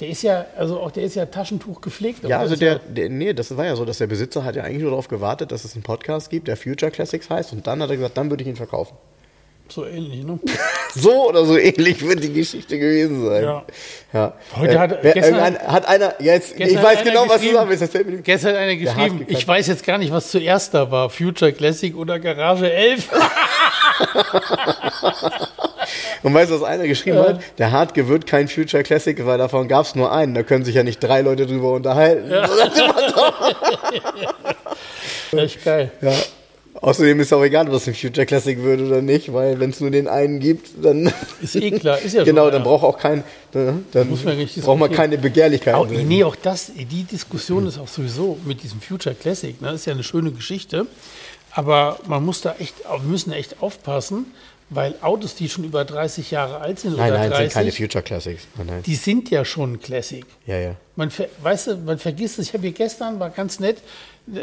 Der ist ja, also auch der ist ja Taschentuch gepflegt. Ja, also das der, ist der, nee, das war ja so, dass der Besitzer hat ja eigentlich nur darauf gewartet, dass es einen Podcast gibt, der Future Classics heißt, und dann hat er gesagt, dann würde ich ihn verkaufen. So ähnlich, ne? So oder so ähnlich wird die Geschichte gewesen sein. Ja. ja. Heute Äh, hat- wer, gestern- hat einer, jetzt, ich weiß genau, was du geschrieben- sagen willst, Gestern hat einer geschrieben, ich weiß jetzt gar nicht, was zuerst da war, Future Classic oder Garage 11. Und weißt du, was einer geschrieben hat? Der Hartge wird kein Future Classic, weil davon gab es nur einen. Da können sich ja nicht drei Leute drüber unterhalten. Ja. Echt geil. Außerdem ist auch egal, ob das ein Future Classic wird oder nicht, weil wenn es nur den einen gibt, dann. Ist eh klar, ist ja genau, so. dann ja. braucht auch kein. ne, Dann Muss man braucht man keine Begehrlichkeit. Auch, nee, auch das, die Diskussion ist auch sowieso mit diesem Future Classic. Ne? Das ist ja eine schöne Geschichte. Aber man muss da echt, wir müssen echt aufpassen, weil Autos, die schon über 30 Jahre alt sind Nein, oder nein, 30, sind keine Future Classics. Nein, nein. die sind ja schon Classic. Ja, ja. Man, weißt du, man vergisst es. Ich habe hier gestern, war ganz nett,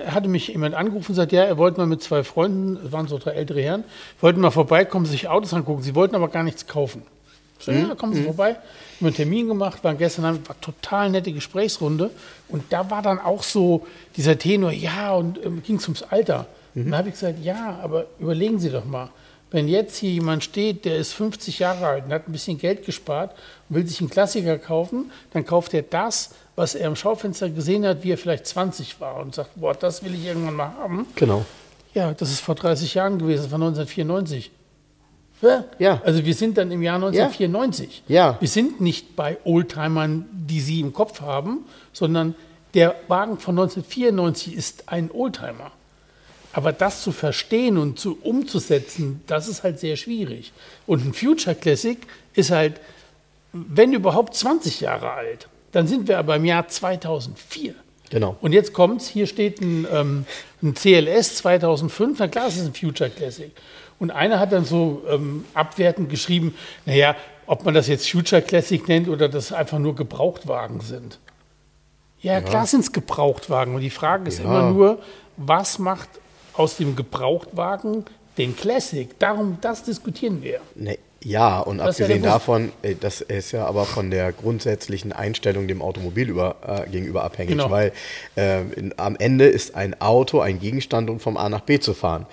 hatte mich jemand angerufen und gesagt, ja, er wollte mal mit zwei Freunden, es waren so drei ältere Herren, wollten mal vorbeikommen, sich Autos angucken. Sie wollten aber gar nichts kaufen. Ich So, ja, kommen Sie vorbei. Haben einen Termin gemacht, waren gestern Abend, war total nette Gesprächsrunde. Und da war dann auch so dieser Tenor, ja, und ähm, ging es ums Alter. Und da habe ich gesagt, ja, aber überlegen Sie doch mal, wenn jetzt hier jemand steht, der ist 50 Jahre alt und hat ein bisschen Geld gespart und will sich einen Klassiker kaufen, dann kauft er das, was er im Schaufenster gesehen hat, wie er vielleicht 20 war und sagt, boah, das will ich irgendwann mal haben. Genau. Ja, das ist vor 30 Jahren gewesen, das war 1994. Ja? Ja. Also wir sind dann im Jahr 1994. Ja. Wir sind nicht bei Oldtimern, die Sie im Kopf haben, sondern der Wagen von 1994 ist ein Oldtimer. Aber das zu verstehen und zu, umzusetzen, das ist halt sehr schwierig. Und ein Future Classic ist halt, wenn überhaupt 20 Jahre alt. Dann sind wir aber im Jahr 2004. Genau. Und jetzt kommt's, hier steht ein, ähm, ein CLS 2005, na klar, es ist ein Future Classic. Und einer hat dann so ähm, abwertend geschrieben, naja, ob man das jetzt Future Classic nennt oder das einfach nur Gebrauchtwagen sind. Ja, klar sind es Gebrauchtwagen. Und die Frage ist Ja. immer nur, was macht aus dem Gebrauchtwagen den Classic? Darum, das diskutieren wir. Nee, ja, und Das ja abgesehen Punkt. davon, äh, das ist ja aber von der grundsätzlichen Einstellung dem Automobil über, äh, gegenüber abhängig, Genau. weil äh, in, am Ende ist ein Auto ein Gegenstand, um vom A nach B zu fahren.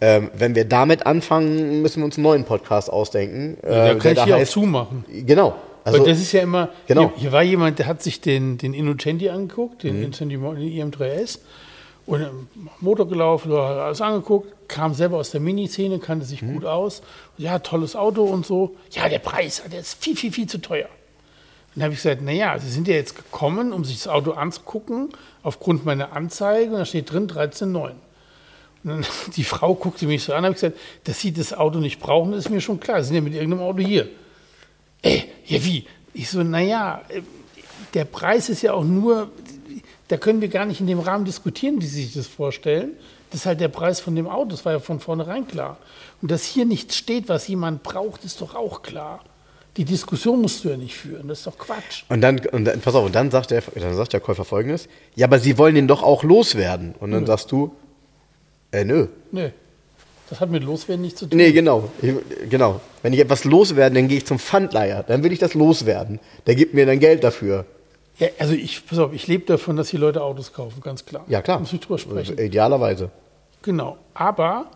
Ähm, wenn wir damit anfangen, müssen wir uns einen neuen Podcast ausdenken. da äh, kann der ich da hier auch heißt- zumachen. Genau. Also, Weil das ist ja immer, Genau. hier, hier war jemand, der hat sich den, den Innocenti angeguckt, den Innocenti Mo- den IM3S, und Motor gelaufen, alles angeguckt, kam selber aus der Mini-Szene, kannte sich gut aus. Ja, tolles Auto und so. Ja, der Preis, der ist viel, viel, viel zu teuer. Dann habe ich gesagt, naja, Sie sind ja jetzt gekommen, um sich das Auto anzugucken, aufgrund meiner Anzeige, und da steht drin 13,9. Und dann, die Frau guckte mich so an, habe ich gesagt, dass Sie das Auto nicht brauchen, ist mir schon klar. Sie sind ja mit irgendeinem Auto hier. Ey, ja wie? Ich so, naja, äh, der Preis ist ja auch nur, da können wir gar nicht in dem Rahmen diskutieren, wie Sie sich das vorstellen. Das ist halt der Preis von dem Auto, das war ja von vornherein klar. Und dass hier nichts steht, was jemand braucht, ist doch auch klar. Die Diskussion musst du ja nicht führen, das ist doch Quatsch. und dann, und dann, pass auf, und dann sagt, der, dann sagt der Käufer folgendes: Ja, aber Sie wollen den doch auch loswerden. Und dann sagst du, äh, nö. Nö, das hat mit Loswerden nichts zu tun. Nee, genau. Ich, genau. Wenn ich etwas loswerden, dann gehe ich zum Pfandleiher. Dann will ich das loswerden. Der gibt mir dann Geld dafür. Ja, also ich, pass auf, ich lebe davon, dass die Leute Autos kaufen, ganz klar. Ja, klar. Muss ich drüber sprechen. Idealerweise. Genau. Aber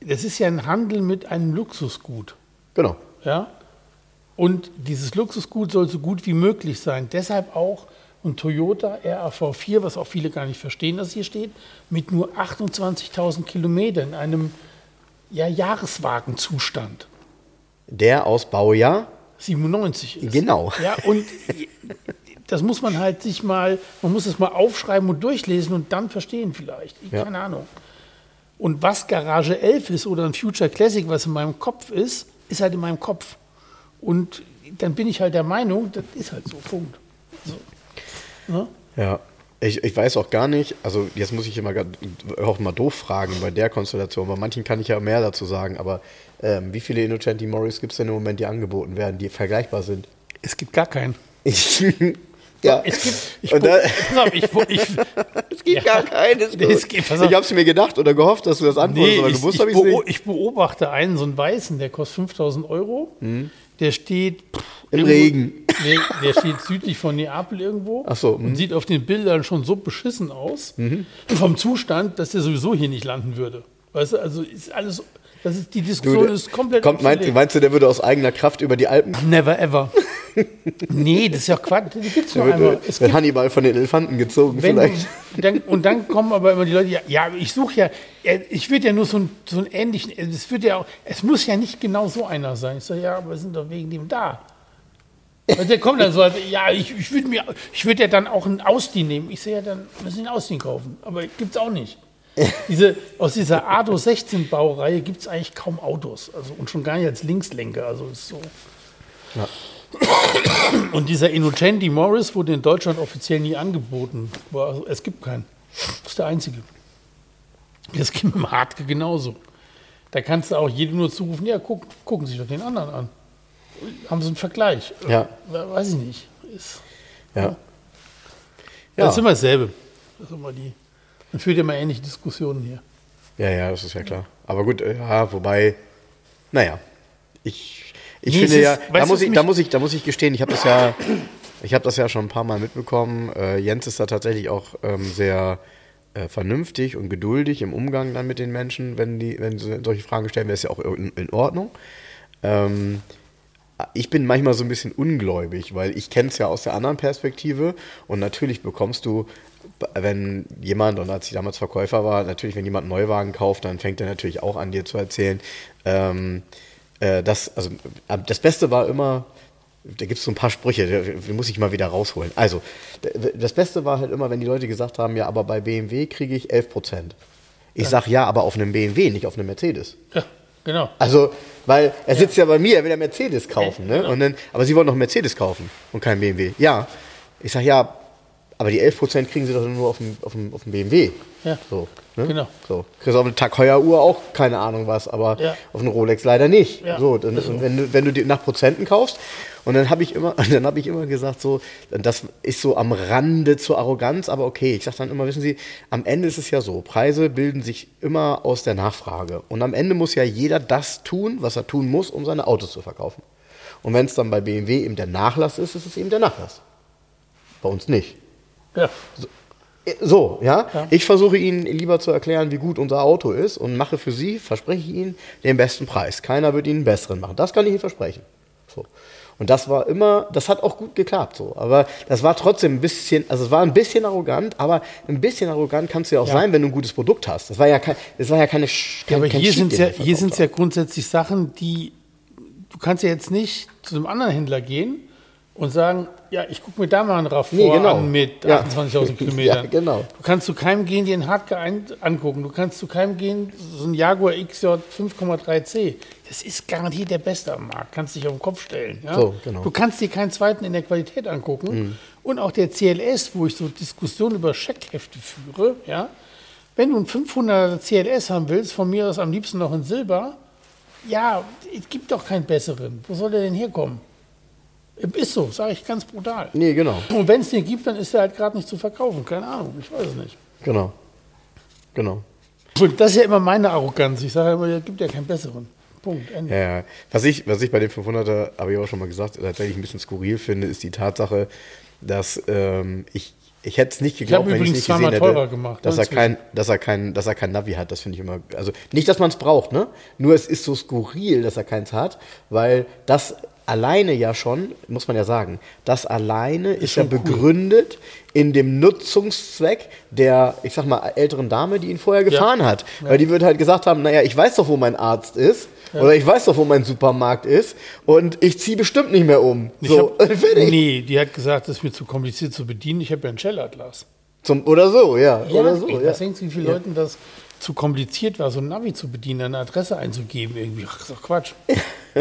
das ist ja ein Handel mit einem Luxusgut. Genau. Ja? Und dieses Luxusgut soll so gut wie möglich sein. Deshalb auch ein Toyota RAV4, was auch viele gar nicht verstehen, dass hier steht, mit nur 28.000 Kilometern in einem ja, Jahreswagenzustand. Der aus Baujahr. 97 ist. Genau. Ja, und das muss man halt sich mal, man muss es mal aufschreiben und durchlesen und dann verstehen vielleicht. Ich, Ja. Keine Ahnung. Und was Garage 11 ist oder ein Future Classic, was in meinem Kopf ist, ist halt in meinem Kopf. Und dann bin ich halt der Meinung, das ist halt so, Punkt. So. Ne? Ja. Ich, ich weiß auch gar nicht, also jetzt muss ich immer auch mal doof fragen bei der Konstellation, bei manchen kann ich ja mehr dazu sagen, aber ähm, wie viele Innocenti Morris gibt es denn im Moment, die angeboten werden, die vergleichbar sind? Es gibt gar keinen. ja. Es gibt, ich, Und da- ich, ich, es gibt Ja. gar keines. Nee, es gibt- ich habe es mir gedacht oder gehofft, dass du das antwortest, Nee, aber ich, gewusst habe ich es nicht. ich beobachte einen, so einen weißen, der kostet 5000 Euro. Der steht pff, Im irgendwo- Regen. Nee, der steht südlich von Neapel irgendwo. Ach so, Und mhm. sieht auf den Bildern schon so beschissen aus. Vom Zustand, dass der sowieso hier nicht landen würde. Weißt du, also ist alles, das ist, die Diskussion ist komplett Kommt, meinst, meinst du, der würde aus eigener Kraft über die Alpen? Never ever. nee, das ist ja Quatsch. Die gibt es nur einmal. wird, Es wird Hannibal von den Elefanten gezogen vielleicht. dann, und dann kommen aber immer die Leute, ja, ja ich suche ja, äh, ich würde ja nur so, einen- so einen ähnlichen, äh, es wird ja auch, es muss ja nicht genau so einer sein. Ich sage, ja, aber wir sind doch wegen dem da. Und der kommt dann so, also, ja, ich, ich würde mir, ich würde ja dann auch einen Austin nehmen. Ich sage, ja, dann müssen Sie einen Austin kaufen. Aber gibt es auch nicht. Diese, aus dieser Ado 16 Baureihe gibt es eigentlich kaum Autos. Also, und schon gar nicht als Linkslenker. Also ist so. Ja. Und dieser Innocenti Morris wurde in Deutschland offiziell nie angeboten. Also, es gibt keinen. Das ist der einzige. Das ging mit dem Hartke genauso. da kannst du auch jedem nur zurufen, ja, guck, gucken Sie sich doch den anderen an. Haben Sie einen Vergleich? Ja. Weiß ich nicht. Ist, Ja. ja. Das ist immer dasselbe. Das ist immer die. Man führt ja immer ähnliche Diskussionen hier. Ja, ja, das ist ja klar. Aber gut, äh, ja, wobei, naja, ich, ich Nee, finde es ja, ist- da muss, ich, da, muss ich, da muss ich gestehen, ich habe das ja, ich habe das ja schon ein paar Mal mitbekommen. Äh, Jens ist da tatsächlich auch ähm, sehr äh, vernünftig und geduldig im Umgang dann mit den Menschen, wenn die, wenn sie solche Fragen stellen, wäre es ja auch in, in Ordnung. Ähm, ich bin manchmal so ein bisschen ungläubig, weil ich kenne es ja aus der anderen Perspektive und natürlich bekommst du, wenn jemand, und als ich damals Verkäufer war, natürlich, wenn jemand einen Neuwagen kauft, dann fängt er natürlich auch an, dir zu erzählen, ähm, äh, das, also äh, das Beste war immer, da gibt es so ein paar Sprüche, die, muss ich mal wieder rausholen. Also, das Beste war halt immer, wenn die Leute gesagt haben, ja, aber bei BMW kriege ich 11 Prozent. Ich sag ja, aber auf einem BMW, nicht auf einem Mercedes. Ja, genau. Also, weil er sitzt ja bei mir, er will ja Mercedes kaufen, Ja, ne? genau. Und dann, aber sie wollen doch einen Mercedes kaufen und keinen BMW. Ja. Ich sag ja, aber die 11% kriegen sie doch nur auf dem, auf dem, auf dem BMW. Ja. So, ne? Genau. So. Kriegst auf eine Tag Heuer Uhr auch keine Ahnung was, aber Ja. auf eine Rolex leider nicht. Ja, So, dann, so. wenn du, wenn du die nach Prozenten kaufst, und dann habe ich immer, dann habe ich immer gesagt, so, das ist so am Rande zur Arroganz, aber okay. Ich sage dann immer, wissen Sie, am Ende ist es ja so, Preise bilden sich immer aus der Nachfrage. Und am Ende muss ja jeder das tun, was er tun muss, um seine Autos zu verkaufen. Und wenn es dann bei BMW eben der Nachlass ist, ist es eben der Nachlass. Bei uns nicht. Ja. So, ja? Ja. Ich versuche Ihnen lieber zu erklären, wie gut unser Auto ist und mache für Sie, verspreche ich Ihnen, den besten Preis. Keiner wird Ihnen einen besseren machen. Das kann ich Ihnen versprechen. So. Und das war immer, das hat auch gut geklappt, so. Aber das war trotzdem ein bisschen, also es war ein bisschen arrogant, aber ein bisschen arrogant kannst du ja auch Ja. sein, wenn du ein gutes Produkt hast. Das war ja kein, das war ja keine, Sch- Ja, aber kein hier sind ja, hier ja grundsätzlich Sachen, die du kannst ja jetzt nicht zu einem anderen Händler gehen und sagen, ja, ich gucke mir da mal einen RAV Nee, genau. an mit Ja. 28.000 Kilometern. Ja, genau. Du kannst zu keinem gehen, dir einen Hardcore angucken. Du kannst zu keinem gehen, so ein Jaguar XJ 5,3C. Das ist garantiert der Beste am Markt. Kannst dich auf den Kopf stellen. Ja? So, genau. Du kannst dir keinen zweiten in der Qualität angucken. Mhm. Und auch der CLS, wo ich so Diskussionen über Scheckhefte führe, ja. Wenn du einen 500er CLS haben willst, von mir aus am liebsten noch in Silber, ja, es gibt doch keinen besseren. Wo soll der denn herkommen? Ist so, sage ich ganz brutal. Nee, genau. Und wenn es den gibt, dann ist er halt gerade nicht zu verkaufen. Keine Ahnung, ich weiß es nicht. Genau. Genau. Und das ist ja immer meine Arroganz. Ich sage immer, es gibt ja keinen besseren. Punkt. Ende. Ja. Was ich, was ich bei den 500er, habe ich auch schon mal gesagt, tatsächlich ein bisschen skurril finde, ist die Tatsache, dass ähm, ich, ich hätte es nicht geglaubt, habe wenn ich nicht gesehen hätte, gemacht, dass, ne, er kein, dass, er kein, dass er kein Navi hat. Das finde ich immer, also nicht, dass man es braucht, ne? nur es ist so skurril, dass er keins hat, weil das alleine ja schon, muss man ja sagen, das alleine ist, ja schon cool. begründet in dem Nutzungszweck der, ich sag mal, älteren Dame, die ihn vorher gefahren hat. Weil die wird halt gesagt haben, naja, ich weiß doch, wo mein Arzt ist. Oder ich weiß doch, wo mein Supermarkt ist. Und ich ziehe bestimmt nicht mehr um. Ich so, hab, fertig. nee, die hat gesagt, das ist mir zu kompliziert zu bedienen. Ich habe ja einen Shell-Atlas. Zum, oder so, ja. Ja, oder so, ey, ja. was denkst du, wie vielen Leuten das zu kompliziert war, so ein Navi zu bedienen, eine Adresse einzugeben irgendwie? Ach, ist doch Quatsch.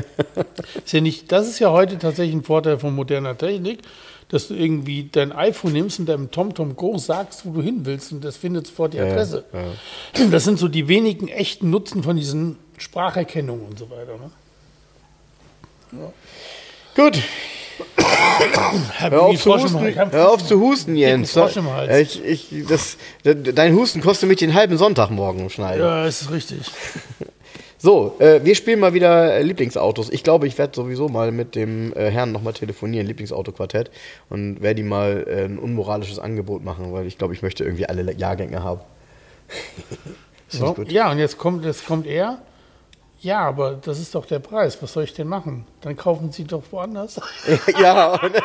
ist ja nicht, das ist ja heute tatsächlich ein Vorteil von moderner Technik, dass du irgendwie dein iPhone nimmst und deinem TomTom Go sagst, wo du hin willst und das findet sofort die Adresse. Das sind so die wenigen echten Nutzen von diesen Spracherkennungen und so weiter. Ne? Gut, Hab hör auf, zu husten, hör auf zu husten, Jens. Ich, ich, das, dein Husten kostet mich den halben Sonntag morgen im Schneiden. Ja, ist richtig. So, äh, wir spielen mal wieder äh, Lieblingsautos. Ich glaube, ich werde sowieso mal mit dem äh, Herrn nochmal telefonieren, Lieblingsauto-Quartett, und werde ihm mal äh, ein unmoralisches Angebot machen, weil ich glaube, ich möchte irgendwie alle Jahrgänge haben. So, das ja, und jetzt kommt, jetzt kommt er. Ja, aber das ist doch der Preis. Was soll ich denn machen? Dann kaufen Sie doch woanders. ja, und,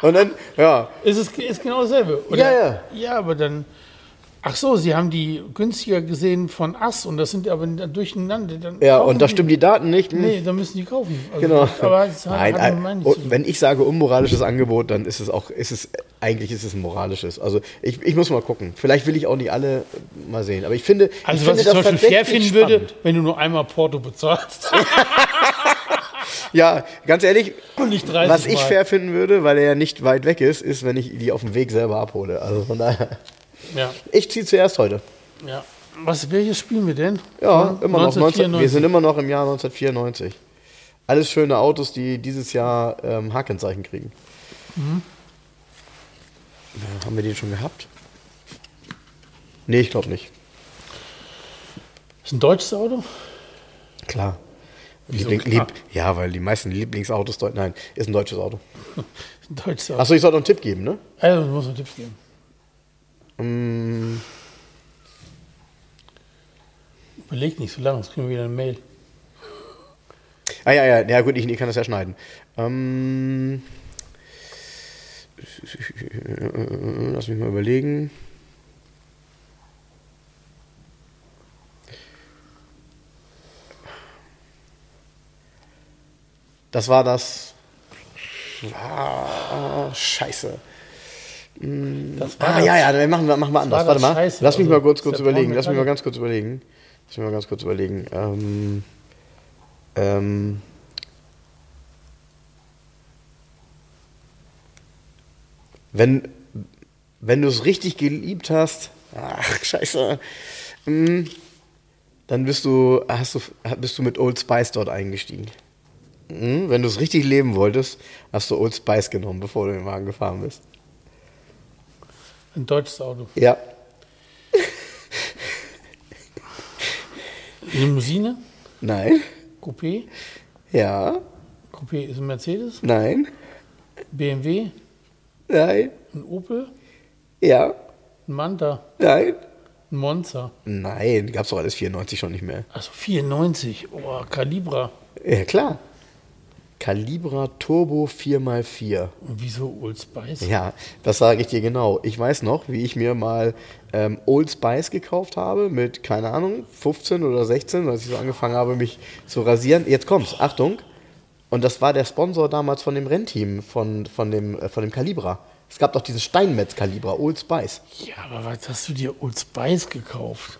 und dann, ja. ist es ist genau dasselbe. Ja, ja. Ja, aber dann. Ach so, Sie haben die günstiger gesehen von Ass und das sind aber durcheinander. Dann Ja, und da stimmen die Daten nicht. hm? Nee, dann müssen die kaufen. Also, Genau. Aber es hat, Nein, hat zu und wenn ich sage unmoralisches Angebot, dann ist es auch, ist es, eigentlich ist es ein moralisches. Also ich, ich muss mal gucken. Vielleicht will ich auch nicht alle mal sehen. Aber ich finde, Also ich was finde ich zum Beispiel fair finden würde, spannend. wenn du nur einmal Porto bezahlst Ja, ganz ehrlich, und nicht 30 was ich fair finden würde, weil er ja nicht weit weg ist, ist, wenn ich die auf dem Weg selber abhole. Also von daher. Ja, Ich ziehe zuerst heute. ja. Was, welches spielen wir denn? Ja, Von immer noch 19, wir 1994. sind immer noch im Jahr 1994. Alles schöne Autos, die dieses Jahr ähm, Hakenzeichen kriegen. Ja, haben wir den schon gehabt? Nee, ich glaube nicht. Ist ein deutsches Auto? Klar. Liebling, klar? lieb, ja, weil die meisten Lieblingsautos, nein, ist ein deutsches Auto. Ein deutsches Auto. Achso, ich sollte noch einen Tipp geben, ne? Also, du musst einen Tipps geben. Mm, Überleg nicht so lange, sonst kriegen wir wieder eine Mail. ah ja, ja, ja gut, ich, ich kann das ja schneiden. Ähm, lass mich mal überlegen. Das war das. Ah, scheiße. Das war Ah, das. ja, ja, dann machen wir, machen wir anders. war Warte das mal. Scheiße, Lass mich also, mal kurz, kurz überlegen. Lass mich mal ganz kurz überlegen. Lass mich mal ganz kurz überlegen. Ähm, ähm, wenn, wenn du es richtig geliebt hast, ach, scheiße, mm, dann bist du, hast du, bist du mit Old Spice dort eingestiegen. Mm, Wenn du es richtig leben wolltest, hast du Old Spice genommen, bevor du den Wagen gefahren bist. Ein deutsches Auto. Ja. Limousine? Nein. Coupé? Ja. Coupé ist ein Mercedes? Nein. BMW? Nein. Ein Opel? Ja. Ein Manta? Nein. Ein Monza? Nein, gab's doch alles 94 schon nicht mehr. Achso, 94. Oh, Calibra. Ja, klar. Calibra Turbo 4x4. Und wieso Old Spice? Ja, das sage ich dir genau. Ich weiß noch, wie ich mir mal ähm, Old Spice gekauft habe mit, keine Ahnung, 15 oder 16, als ich so angefangen habe, mich zu rasieren. Jetzt kommt's, Achtung. Und das war der Sponsor damals von dem Rennteam, von, von, dem, äh, von dem Calibra. Es gab doch diesen Steinmetz-Calibra, Old Spice. Ja, aber was hast du dir Old Spice gekauft?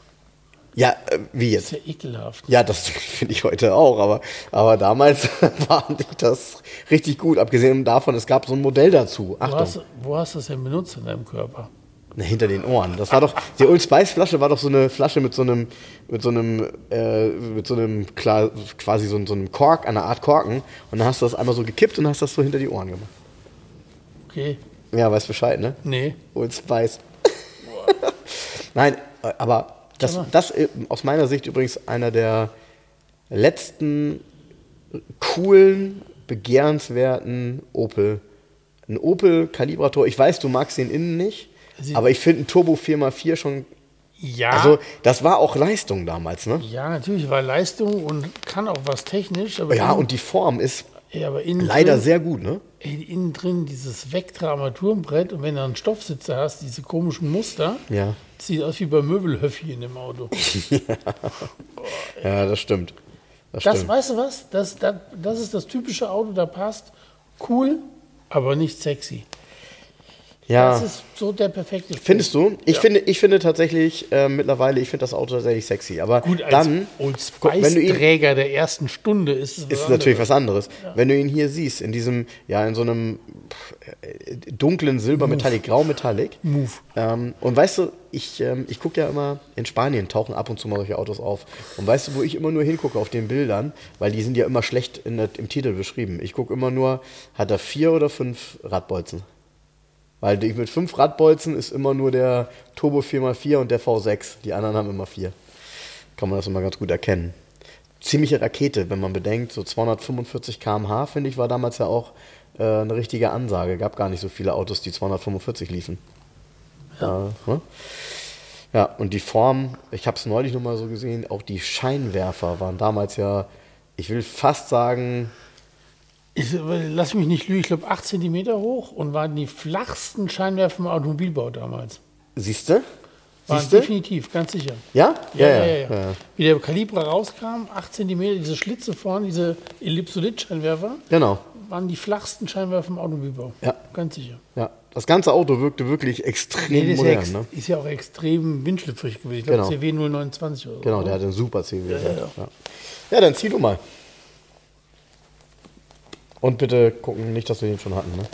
Ja, äh, wie Das jetzt? ist ja ekelhaft. Ja, das finde ich heute auch, aber, aber damals fand ich das richtig gut. Abgesehen davon, es gab so ein Modell dazu. Wo hast, Achtung, wo hast du das denn benutzt in deinem Körper? Na, hinter den Ohren. Das war doch, die Old Spice Flasche war doch so eine Flasche mit so einem, mit so einem, äh, mit so einem, klar, quasi so, so einem Kork, einer Art Korken. Und dann hast du das einmal so gekippt und hast das so hinter die Ohren gemacht. Okay. Ja, weißt Bescheid, ne? Nee. Old Spice. Nein, äh, aber das, das äh, aus meiner Sicht übrigens einer der letzten coolen, begehrenswerten Opel. Ein Opel Kalibrator. Ich weiß, du magst den innen nicht, Sie- aber ich finde ein Turbo 4x4 schon. Ja. Also, das war auch Leistung damals, ne? ja, natürlich war Leistung und kann auch was technisch, aber, Ja, innen, und die Form ist ja, leider drin, sehr gut, ne? ey, innen drin dieses Vectra-Armaturenbrett und wenn du einen Stoffsitzer hast, diese komischen Muster, Ja. Sieht aus wie bei Möbelhöffi in dem Auto. Ja, das stimmt. Das, Das, stimmt. weißt du was? Das, das, das ist das typische Auto, da passt cool, aber nicht sexy. Ja. Das ist so der perfekte Spruch. Findest du? Ich, Ja. finde, ich finde tatsächlich äh, mittlerweile, ich finde das Auto tatsächlich sexy. Aber Gut, als dann Old guck, wenn du ihn, Spice-Träger der ersten Stunde ist es ist natürlich was anderes. Wenn du ihn hier siehst, in diesem, ja, in so einem pff, äh, dunklen Silber Metallic, Grau Metallic. Move. Ähm, und weißt du, ich, ähm, ich gucke ja immer, in Spanien tauchen ab und zu mal solche Autos auf. Und weißt du, wo ich immer nur hingucke auf den Bildern, weil die sind ja immer schlecht in der, im Titel beschrieben. Ich gucke immer nur, hat er vier oder fünf Radbolzen? Weil mit fünf Radbolzen ist immer nur der Turbo 4x4 und der V6. Die anderen haben immer vier. Kann man das immer ganz gut erkennen. Ziemliche Rakete, wenn man bedenkt, so 245 km/h, finde ich, war damals ja auch äh, eine richtige Ansage. Gab gar nicht so viele Autos, die 245 liefen. Ja. Äh, ne? ja, und die Form, ich habe es neulich nochmal so gesehen, auch die Scheinwerfer waren damals ja, ich will fast sagen, Ich, lass mich nicht lügen, ich glaube 8 cm hoch und waren die flachsten Scheinwerfer im Automobilbau damals. siehst du? Definitiv, ganz sicher. Ja? Ja, ja, ja. Wie der Calibra rauskam, 8 cm, diese Schlitze vorne, diese Ellipsolit-Scheinwerfer, Genau. waren die flachsten Scheinwerfer im Automobilbau. Ja. Ganz sicher. Ja. Das ganze Auto wirkte wirklich extrem Nee, das ist, ja modern. Ne? ist ja auch extrem windschlüpfrig gewesen. Ich glaube, Genau. CW 029 oder so. Genau, der hat einen super CW. Ja, ja. ja. ja, dann zieh du mal. Und bitte gucken, nicht, dass wir den schon hatten. Ne?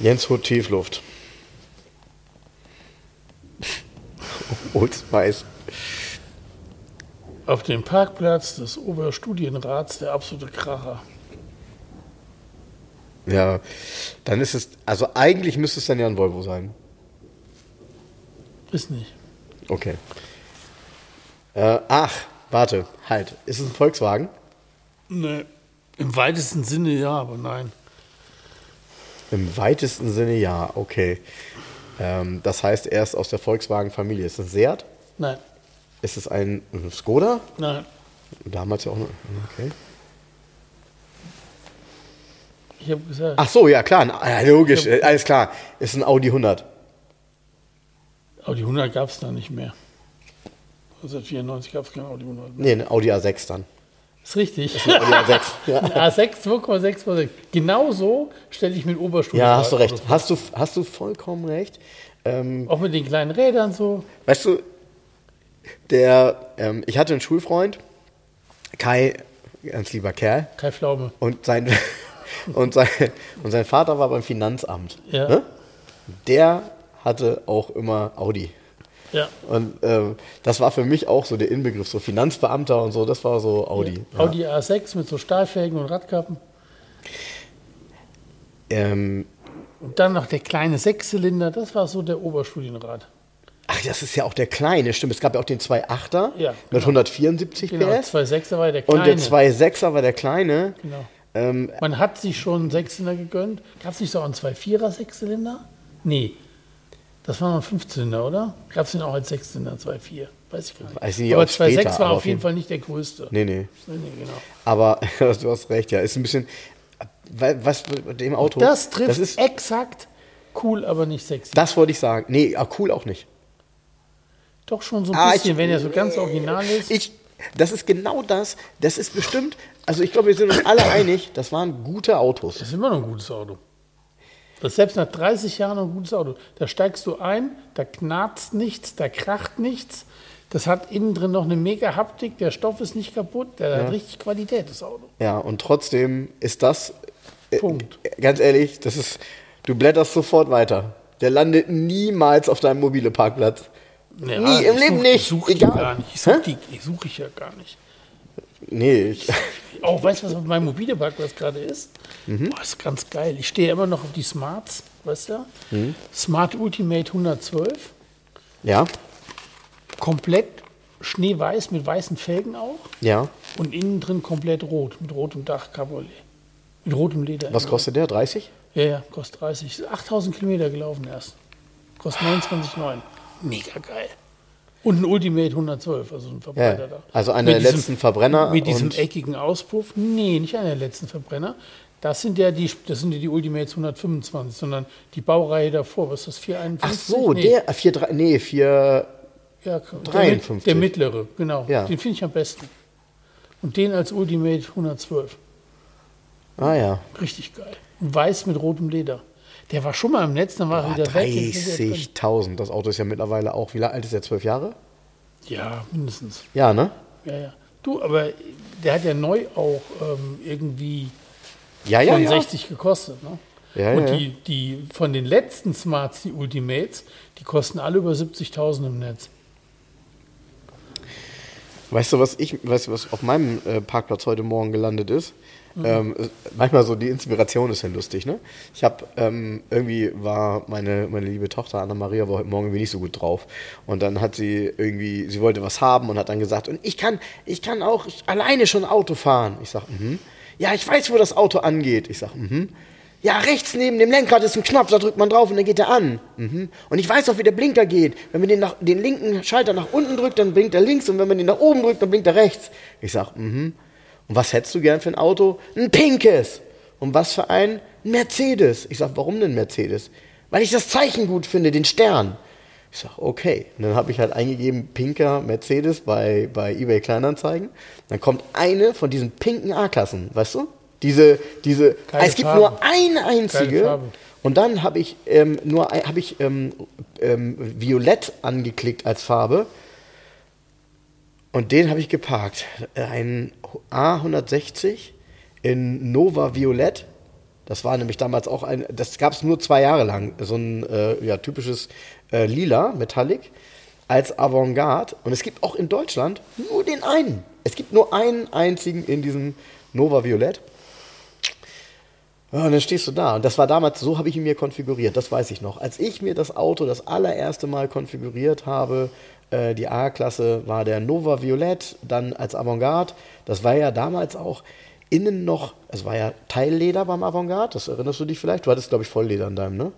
Jens holt Tiefluft. Rot-Weiß. Auf dem Parkplatz des Oberstudienrats der absolute Kracher. Ja, dann ist es, also eigentlich müsste es dann ja ein Volvo sein. Ist nicht. Okay. Äh, ach, warte, halt. Ist es ein Volkswagen? Nee. Im weitesten Sinne ja, aber nein. Im weitesten Sinne ja, okay. Ähm, das heißt, er ist aus der Volkswagen-Familie. Ist es ein Seat? Nein. Ist es ein Skoda? Nein. Damals ja auch noch. Okay. Ich habe gesagt. Ach so, ja klar, na, logisch, alles klar. Ist ein Audi 100. Audi 100 gab es da nicht mehr. 1994 gab es kein Audi 100. Nee, ein Audi A6 dann. Ist richtig. Ein Audi A6. Ja, Ein A6, 2,6 vor 6. Genau so stelle ich mit Oberstufe. ja hast du recht. Hast du, hast du vollkommen recht. Ähm, Auch mit den kleinen Rädern so. Weißt du, der, ähm, ich hatte einen Schulfreund, Kai, ganz lieber Kerl, Kai Pflaume. und sein, und sein, und sein Vater war beim Finanzamt. Ja. Ne? Der hatte auch immer Audi. Ja. Und ähm, das war für mich auch so der Inbegriff, so Finanzbeamter und so, das war so Audi. Ja. Audi A6 mit so Stahlfelgen und Radkappen. Ähm, Und dann noch der kleine Sechszylinder, das war so der Oberstudienrat. ach, das ist ja auch der kleine, stimmt. Es gab ja auch den 2.8er Ja, mit genau. 174 Genau, PS. 2,6er war der Und kleine. der 2.6er war der kleine. Genau. Ähm, Man hat sich schon einen Sechszylinder gegönnt. Gab es nicht so auch einen 2,4er Sechszylinder? Nee. Das war noch ein Fünfzylinder, oder? Gab es den auch als Sechszylinder, 2,4? Weiß ich gar nicht. Weiß ich nicht, aber ob später, 2,6 war auf jeden Fall nicht der größte. nee, nee. Nee, nee, genau. Aber du hast recht, ja. Ist ein bisschen. Was mit dem Auto? Das trifft Das, ist, exakt cool, aber nicht sexy. das wollte ich sagen. Nee, ah, cool auch nicht. Doch schon so ein Ah, bisschen, ich- wenn er so ganz original ist. Ich, das ist genau das. Das ist bestimmt. Also ich glaube, wir sind uns alle einig, das waren gute Autos. Das ist immer noch ein gutes Auto. Das ist selbst nach 30 Jahren ein gutes Auto. Da steigst du ein, da knarzt nichts, da kracht nichts. Das hat innen drin noch eine mega Haptik, der Stoff ist nicht kaputt, der hat richtig Qualität, das Auto. Ja, und trotzdem ist das. äh, Punkt. Ganz ehrlich, das ist. Du blätterst sofort weiter. Der landet niemals auf deinem mobile Parkplatz. Ja, Nie im Leben such- nicht. Ich suche die gar nicht. Ich suche die, ich such ich ja gar nicht. Nee, ich, Auch weißt du, was auf meinem mobile Parkplatz gerade ist? Mhm. Boah, ist ganz geil. Ich stehe immer noch auf die Smarts, weißt du? Mhm. Smart Ultimate 112. ja, Komplett schneeweiß mit weißen Felgen auch. ja. Und innen drin komplett rot, mit rotem Dach Cabriolet. Mit rotem Leder. Was kostet der? 30? Ja, ja, kostet 30. Ist 8000 Kilometer gelaufen erst. Kostet 29,9. Mega geil. Und ein Ultimate 112, also ein Verbreiter Ja, da. also einer der letzten Verbrenner Mit diesem eckigen Auspuff. Nee, nicht einer der letzten Verbrenner. Das sind ja die, das sind ja die Ultimates 125, sondern die Baureihe davor. Was ist das? 451? Ach so, nee. der. 4, 3, nee, 4. Ja, der, 53. mit- der mittlere, genau. Ja. Den finde ich am besten. Und den als Ultimate 112. Ah ja. Richtig geil. Weiß mit rotem Leder. Der war schon mal im Netz, dann war er wieder weg. jetzt ist er drin. 30.000. Das Auto ist ja mittlerweile auch. Wie alt ist der? 12 Jahre? Ja, mindestens. Ja, ne? Ja, ja. Du, aber der hat ja neu auch ähm, irgendwie Ja, ja. ja. 65 gekostet. Ne? Ja, Und ja. Die, die von den letzten Smarts, die Ultimates, die kosten alle über 70.000 im Netz. Weißt du, was ich, weißt du, was auf meinem äh, Parkplatz heute Morgen gelandet ist? Mhm. Ähm, äh, manchmal so die Inspiration ist ja lustig, ne? Ich habe ähm, irgendwie war meine meine liebe Tochter Anna Maria war heute Morgen nicht so gut drauf und dann hat sie irgendwie sie wollte was haben und hat dann gesagt und ich kann ich kann auch alleine schon Auto fahren. Ich sag mhm. Ja, ich weiß, wo das Auto angeht. Ich sag mhm. Ja, rechts neben dem Lenkrad ist ein Knopf, da drückt man drauf und dann geht er an. Mhm. Und ich weiß auch, wie der Blinker geht. Wenn man den, nach, den linken Schalter nach unten drückt, dann blinkt er links und wenn man den nach oben drückt, dann blinkt er rechts. Ich sag, mhm. Und was hättest du gern für ein Auto? Ein pinkes. Und was für ein? Ein Mercedes. Ich sag, warum denn Mercedes? Weil ich das Zeichen gut finde, den Stern. Ich sag, okay. Und dann habe ich halt eingegeben, pinker Mercedes bei, bei eBay Kleinanzeigen. Dann kommt eine von diesen pinken A-Klassen, weißt du? Diese, diese, Geile es gibt Farbe. nur eine einzige. Und dann habe ich ähm, nur habe ich ähm, ähm, Violett angeklickt als Farbe. Und den habe ich geparkt. Ein A160 in Nova Violett. Das war nämlich damals auch ein, das gab es nur zwei Jahre lang. So ein äh, ja, typisches äh, Lila, Metallic. als Avantgarde. Und es gibt auch in Deutschland nur den einen. Es gibt nur einen einzigen in diesem Nova Violett. Und dann stehst du da. Und das war damals, so habe ich ihn mir konfiguriert, das weiß ich noch. Als ich mir das Auto das allererste Mal konfiguriert habe, äh, die A-Klasse war der Nova Violett, dann als Avantgarde. Das war ja damals auch innen noch, es war ja Teilleder beim Avantgarde, das erinnerst du dich vielleicht? Du hattest, glaube ich, Vollleder in deinem, ne?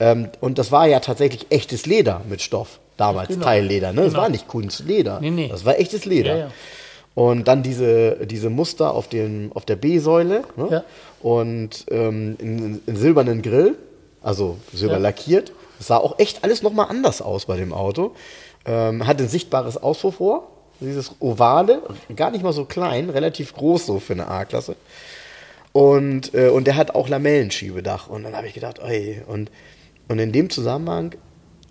Ähm, und das war ja tatsächlich echtes Leder mit Stoff, damals Genau. Teilleder, ne? Das Genau. war nicht Kunstleder. Nee, nee. Das war echtes Leder. Ja, ja. Und dann diese, diese Muster auf, den, auf der B-Säule ne? Ja. und ähm, in, in silbernen Grill, also silber lackiert. Das sah auch echt alles nochmal anders aus bei dem Auto. Ähm, hatte ein sichtbares Auspuffrohr, dieses ovale, gar nicht mal so klein, relativ groß so für eine A-Klasse. Und, äh, und der hat auch Lamellenschiebedach. Und dann habe ich gedacht, ey, und, und in dem Zusammenhang,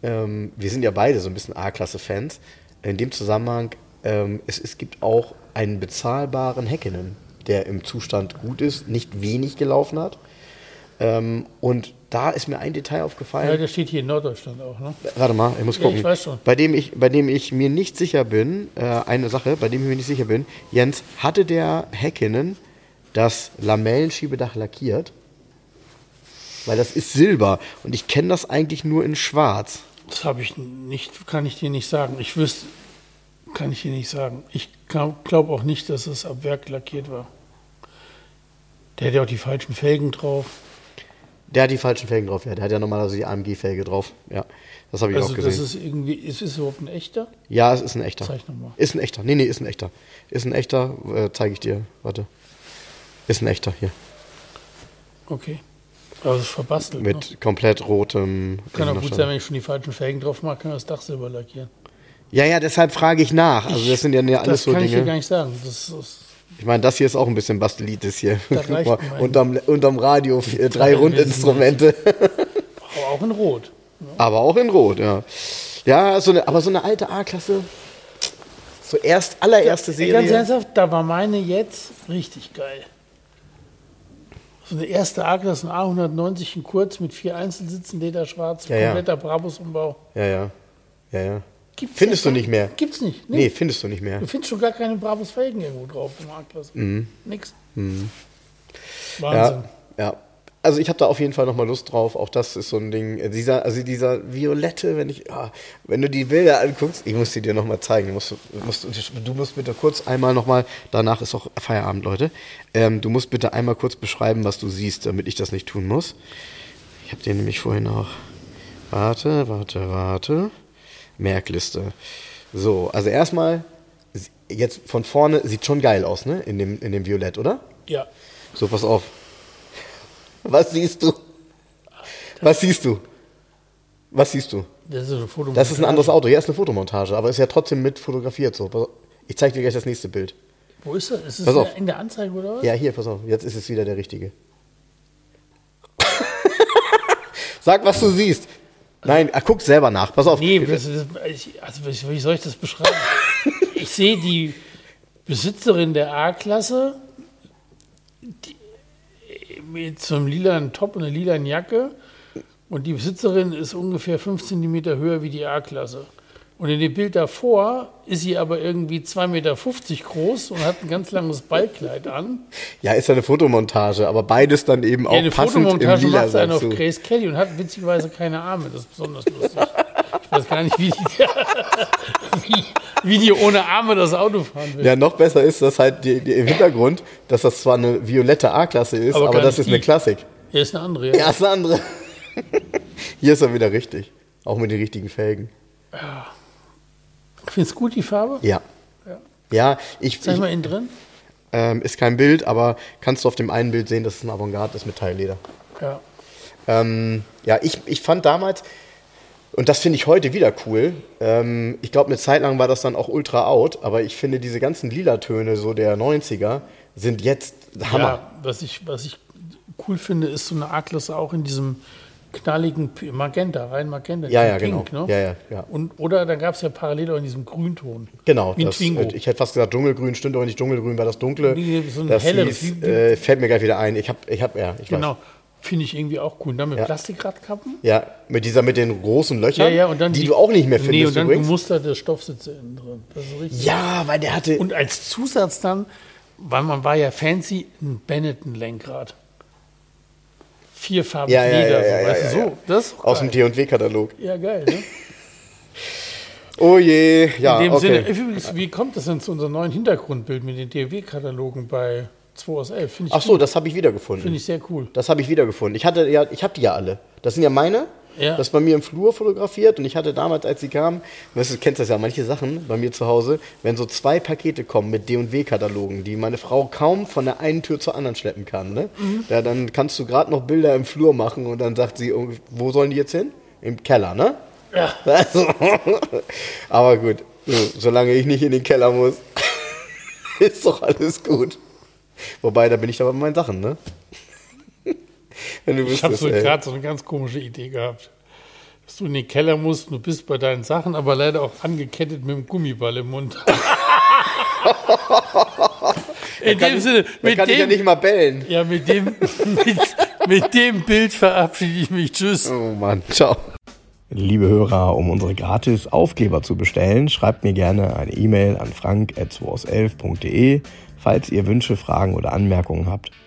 ähm, wir sind ja beide so ein bisschen A-Klasse-Fans, in dem Zusammenhang, ähm, es, es gibt auch einen bezahlbaren Häkkinen, der im Zustand gut ist, nicht wenig gelaufen hat. Ähm, und da ist mir ein Detail Ja, aufgefallen. der steht hier in Norddeutschland auch, ne? Warte mal, ich muss Ja, gucken. ich weiß schon. Bei dem ich, bei dem ich mir nicht sicher bin, äh, eine Sache, bei dem ich mir nicht sicher bin, Jens, hatte der Häkkinen das Lamellenschiebedach lackiert? Weil das ist Silber und ich kenne das eigentlich nur in Schwarz. Das habe ich nicht, kann ich dir nicht sagen. Ich wüsste, kann ich dir nicht sagen. Ich glaube auch nicht, dass es ab Werk lackiert war. Der ja auch die falschen Felgen drauf. Der hat die falschen Felgen drauf, ja. Der hat ja normalerweise die AMG-Felge drauf. Ja, das habe ich Also auch das gesehen. ist irgendwie, ist es überhaupt ein echter? ja, es ist ein echter. Zeig noch mal. Ist ein echter. Nee, nee, ist ein echter. Ist ein echter, äh, zeige ich dir. Warte. Ist ein echter hier. Okay. Aber ist verbastelt. Mit ne? komplett rotem. Kann auch gut sein, wenn ich schon die falschen Felgen drauf mache, kann das Dach silber lackieren. Ja, ja, deshalb frage ich nach. Also das sind ja alles das so kann ich dir gar Dinge. nicht sagen. Das ist, Ich meine, das hier ist auch ein bisschen Bastelitis hier. Da mal, unterm, unterm Radio vier, drei Rundinstrumente. aber auch in Rot. aber auch in Rot, ja. Ja, so eine, aber so eine alte A-Klasse. Zuerst, allererste Ey, Serie. Ganz ernsthaft, da war meine jetzt richtig geil. So eine erste A-Klasse, ein A190 in kurz mit vier Einzelsitzen, Lederschwarz, Ja, ja. kompletter Brabus-Umbau. Ja, ja. Ja, ja. Gibt's Findest ja du nicht mehr? Gibt's nicht. Nee, findest du nicht mehr. Du findest schon gar keine Brabus-Felgen irgendwo drauf im A-Klasse. Nix. Wahnsinn. Mhm. Ja, ja. Also ich habe da auf jeden Fall nochmal Lust drauf. Auch das ist so ein Ding. Äh, Dieser, also dieser Violette, wenn ich, ah, wenn du die Bilder anguckst, ich muss sie dir nochmal zeigen. Du musst, musst, du musst bitte kurz einmal nochmal, danach ist auch Feierabend, Leute. Ähm, du musst bitte einmal kurz beschreiben, was du siehst, damit ich das nicht tun muss. Ich habe den nämlich vorhin auch. Warte, warte, warte. Merkliste. So, also erstmal, jetzt von vorne sieht schon geil aus, ne? In dem, in dem Violett, oder? Ja. So, pass auf. Was siehst du? Was siehst du? Was siehst du? Das ist, Das ist ein anderes Auto. Ja, ist eine Fotomontage, aber ist ja trotzdem mit fotografiert. So. Ich zeige dir gleich das nächste Bild. Wo ist das? Ist es Pass auf. in der Anzeige oder was? Ja, hier, pass auf. Jetzt ist es wieder der richtige. Sag, was du siehst. Nein, ach, guck selber nach. Pass auf. Nee, das, das, ich, also wie soll ich das beschreiben? ich sehe die Besitzerin der A-Klasse mit so einem lilanen Top und einer lilanen Jacke und die Besitzerin ist ungefähr 5 cm höher wie die A-Klasse. Und in dem Bild davor ist sie aber irgendwie 2,50 Meter groß und hat ein ganz langes Ballkleid an. Ja, ist ja eine Fotomontage, aber beides dann eben auch Ja, eine passend im Fotomontage Lila macht einen auf. Grace Kelly und hat witzigerweise keine Arme. Das ist besonders lustig. Ich weiß gar nicht, wie die, wie, wie die ohne Arme das Auto fahren will. Ja, noch besser ist das halt die, die, im Hintergrund, dass das zwar eine violette A-Klasse ist, Aber aber, das ist eine die. Klassik. Hier ist eine andere. Ja, ist eine andere. Hier ist er wieder richtig. Auch mit den richtigen Felgen. Findest du gut, die Farbe? Ja. Ja. Ja, ich, Zeig ich mal innen drin. ähm, ist kein Bild, aber kannst du auf dem einen Bild sehen, dass es ein Avantgarde ist mit Teilleder. Ja. Ähm, ja, ich, ich fand damals, und das finde ich heute wieder cool, ähm, ich glaube, eine Zeit lang war das dann auch ultra out, aber ich finde, diese ganzen Lilatöne so der 90er sind jetzt Hammer. ja was, ich, was ich cool finde, ist so eine A-Klasse auch in diesem knalligen Magenta, rein Magenta. Ja, ja, diesem genau. Ne? Ja, ja, ja. Und, oder da gab es ja parallel auch in diesem Grünton. Genau, Wie ein das, Twingo. äh, ich hätte fast gesagt Dschungelgrün, stimmt aber nicht Dschungelgrün, war das dunkle. Nee, so ein das helleres, hieß, äh, fällt mir gleich wieder ein. Ich habe, ich hab, ja, ich Genau. Finde ich irgendwie auch cool. Und dann mit Ja. Plastikradkappen. Ja, mit dieser mit den großen Löchern, Ja, ja, und dann die, du auch nicht mehr Nee, findest und dann übrigens. gemusterte Stoffsitze innen drin. Das ist richtig. Ja, weil der hatte. Und als Zusatz dann, weil man war ja fancy, ein Benetton-Lenkrad. Vierfarbig Ja, Leder, ja, ja, so, weißt du, so. Das ist aus dem geil. T&W-Katalog. Ja, geil, ne? Oh je, ja, In dem okay. Sinne, übrigens, wie kommt das denn zu unserem neuen Hintergrundbild mit den DW-Katalogen bei 2 aus 11? Finde ich, Ach so, das habe ich wiedergefunden. finde ich sehr cool. Das habe ich wiedergefunden. Ich hatte ja, ich habe die ja alle. Das sind ja meine. Ja. Das bei mir im Flur fotografiert und ich hatte damals, als sie kamen, weißt du, du kennst das ja, manche Sachen bei mir zu Hause, wenn so zwei Pakete kommen mit D&W-Katalogen, die meine Frau kaum von der einen Tür zur anderen schleppen kann, ne? Mhm. Ja, dann kannst du gerade noch Bilder im Flur machen und dann sagt sie, oh, wo sollen die jetzt hin? Im Keller, ne? Ja. Also, aber gut, so, solange ich nicht in den Keller muss, ist doch alles gut. Wobei, da bin ich aber bei meinen Sachen, ne? Wenn du Ich habe so gerade so eine ganz komische Idee gehabt. Dass du in den Keller musst, du bist bei deinen Sachen, aber leider auch angekettet mit dem Gummiball im Mund. in dem ich, Sinne, mit kann ich ja dem, nicht mal bellen. ja, mit dem, mit, mit dem Bild verabschiede ich mich. Tschüss. Oh Mann, ciao. Liebe Hörer, um unsere gratis Aufkleber zu bestellen, schreibt mir gerne eine E-Mail an frank.2aus11.de. Falls ihr Wünsche, Fragen oder Anmerkungen habt,